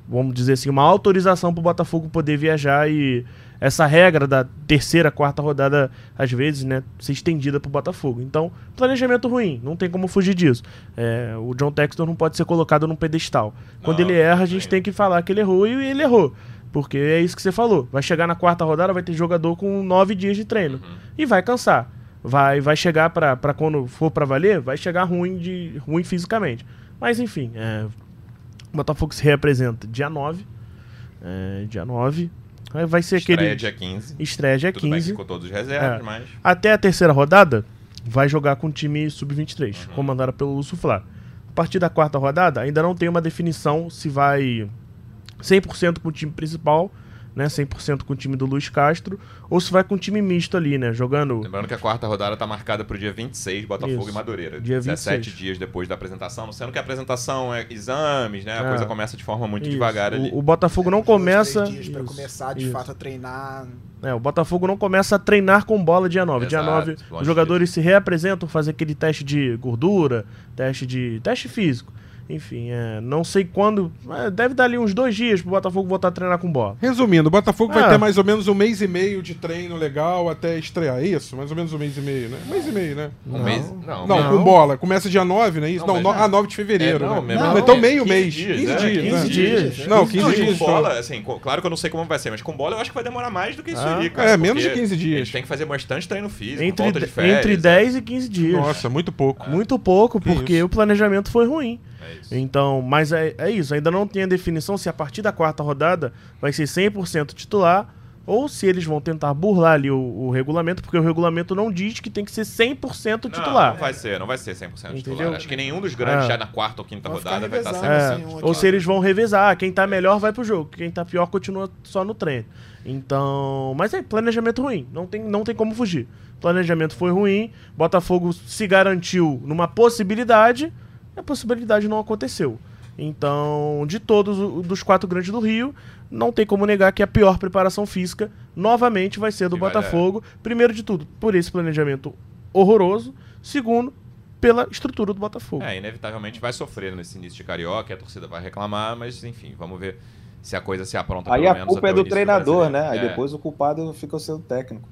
vamos dizer assim, uma autorização para o Botafogo poder viajar e essa regra da terceira, quarta rodada, às vezes, né, ser estendida para o Botafogo. Então, planejamento ruim, não tem como fugir disso. É, o John Textor não pode ser colocado num pedestal. Quando não, ele erra, a gente tem que falar que ele errou e ele errou. Porque é isso que você falou. Vai chegar na quarta rodada, vai ter jogador com nove dias de treino. Uhum. E vai cansar. Vai, vai chegar para quando for para valer, vai chegar ruim, de, ruim fisicamente. Mas enfim, é, Botafogo se reapresenta dia 9. É, dia 9. Vai ser Estreia aquele. dia 15. Estreia dia Tudo 15. Bem, ficou todos reservas, é. mas. Até a terceira rodada, vai jogar com o time sub-23, uhum. comandado pelo Lúcio Flá. A partir da quarta rodada, ainda não tem uma definição se vai 100% com o time principal né, 100% com o time do Luiz Castro, ou se vai com um time misto ali, né, jogando... Lembrando que a quarta rodada está marcada para o dia 26, Botafogo Isso. e Madureira. Dia 17 26. dias depois da apresentação, sendo que a apresentação é exames, né? A É. coisa começa de forma muito Isso. devagar ali. O, o Botafogo não Dois, três começa... dias pra Isso, começar de isso. fato a treinar. É, o Botafogo não começa a treinar com bola dia 9. dia Exato, 9, longe os jogadores se reapresentam, fazem aquele teste de gordura, teste de. teste físico. Enfim, é, não sei quando. é, deve dar ali uns dois dias pro Botafogo voltar a treinar com bola. Resumindo, o Botafogo vai Ah. ter mais ou menos um mês e meio de treino legal até estrear. É isso? Mais ou menos um mês e meio, né? Um mês e meio, né? Um mês. Não, Não, não. com bola. Começa dia 9, não é isso? Não, Não, ah, 9 de fevereiro. É, não, né? mesmo- Não, não, então é, meio 15 mês. dias, 15 é, dias. 15 né? dias. Não, 15 15 Não, dias. com bola, assim, claro que eu não sei como vai ser, mas com bola eu acho que vai demorar mais do que isso Ah. aí, cara. É, menos de porque 15 dias. Têm que fazer bastante treino físico, Entre, volta de férias. entre 10 e 15 dias. Nossa, muito pouco. Muito pouco, Que porque o planejamento foi ruim. É. Então, mas é, é isso, ainda não tem a definição se a partir da quarta rodada vai ser 100% titular ou se eles vão tentar burlar ali o, o regulamento, porque o regulamento não diz que tem que ser 100% Não, titular. Não vai ser, não vai ser 100% titular. Entendeu? Acho que nenhum dos grandes É. já na quarta ou quinta Vai rodada vai estar revezando, É, 100%. assim, ou se eles vão revezar, quem tá melhor vai pro jogo, quem tá pior continua só no treino. Então, mas é planejamento ruim, não tem, não tem como fugir. Planejamento foi ruim, Botafogo se garantiu numa possibilidade, a possibilidade não aconteceu. Então, de todos dos quatro grandes do Rio, não tem como negar que a pior preparação física novamente vai ser do Que vai- Botafogo. Primeiro de tudo, por esse planejamento horroroso. Segundo, pela estrutura do Botafogo. É, inevitavelmente vai sofrer nesse início de carioca, a torcida vai reclamar, mas enfim, vamos ver se a coisa se apronta Aí pelo a menos culpa até é do treinador, né? brasileiro. Aí É, depois o culpado fica sendo técnico.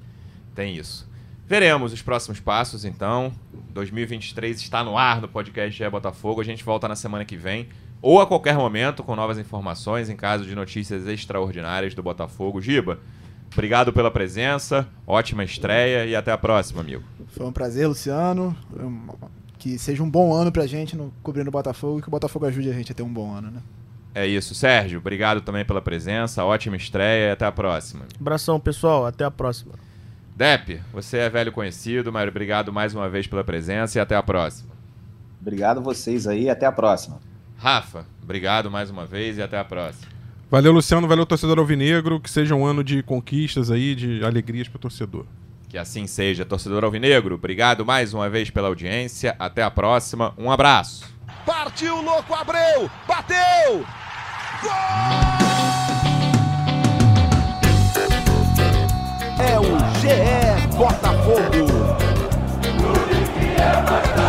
Tem isso. Veremos os próximos passos, então. 2023 está no ar no podcast GE Botafogo. A gente volta na semana que vem, ou a qualquer momento, com novas informações em caso de notícias extraordinárias do Botafogo. Giba, obrigado pela presença, ótima estreia e até a próxima, amigo. Foi um prazer, Luciano. Que seja um bom ano pra gente no, cobrindo o Botafogo e que o Botafogo ajude a gente a ter um bom ano, né? É isso. Sérgio, obrigado também pela presença, ótima estreia e até a próxima. Abração, pessoal. Até a próxima. Dep, você é velho conhecido, mas obrigado mais uma vez pela presença e até a próxima. Obrigado a vocês aí, até a próxima. Rafa, obrigado mais uma vez e até a próxima. Valeu, Luciano. Valeu, torcedor alvinegro. Que seja um ano de conquistas aí, de alegrias pro torcedor. Que assim seja, torcedor alvinegro. Obrigado mais uma vez pela audiência. Até a próxima. Um abraço. Partiu, louco, Abreu! Bateu! É o GE Botafogo. Que é Botafogo.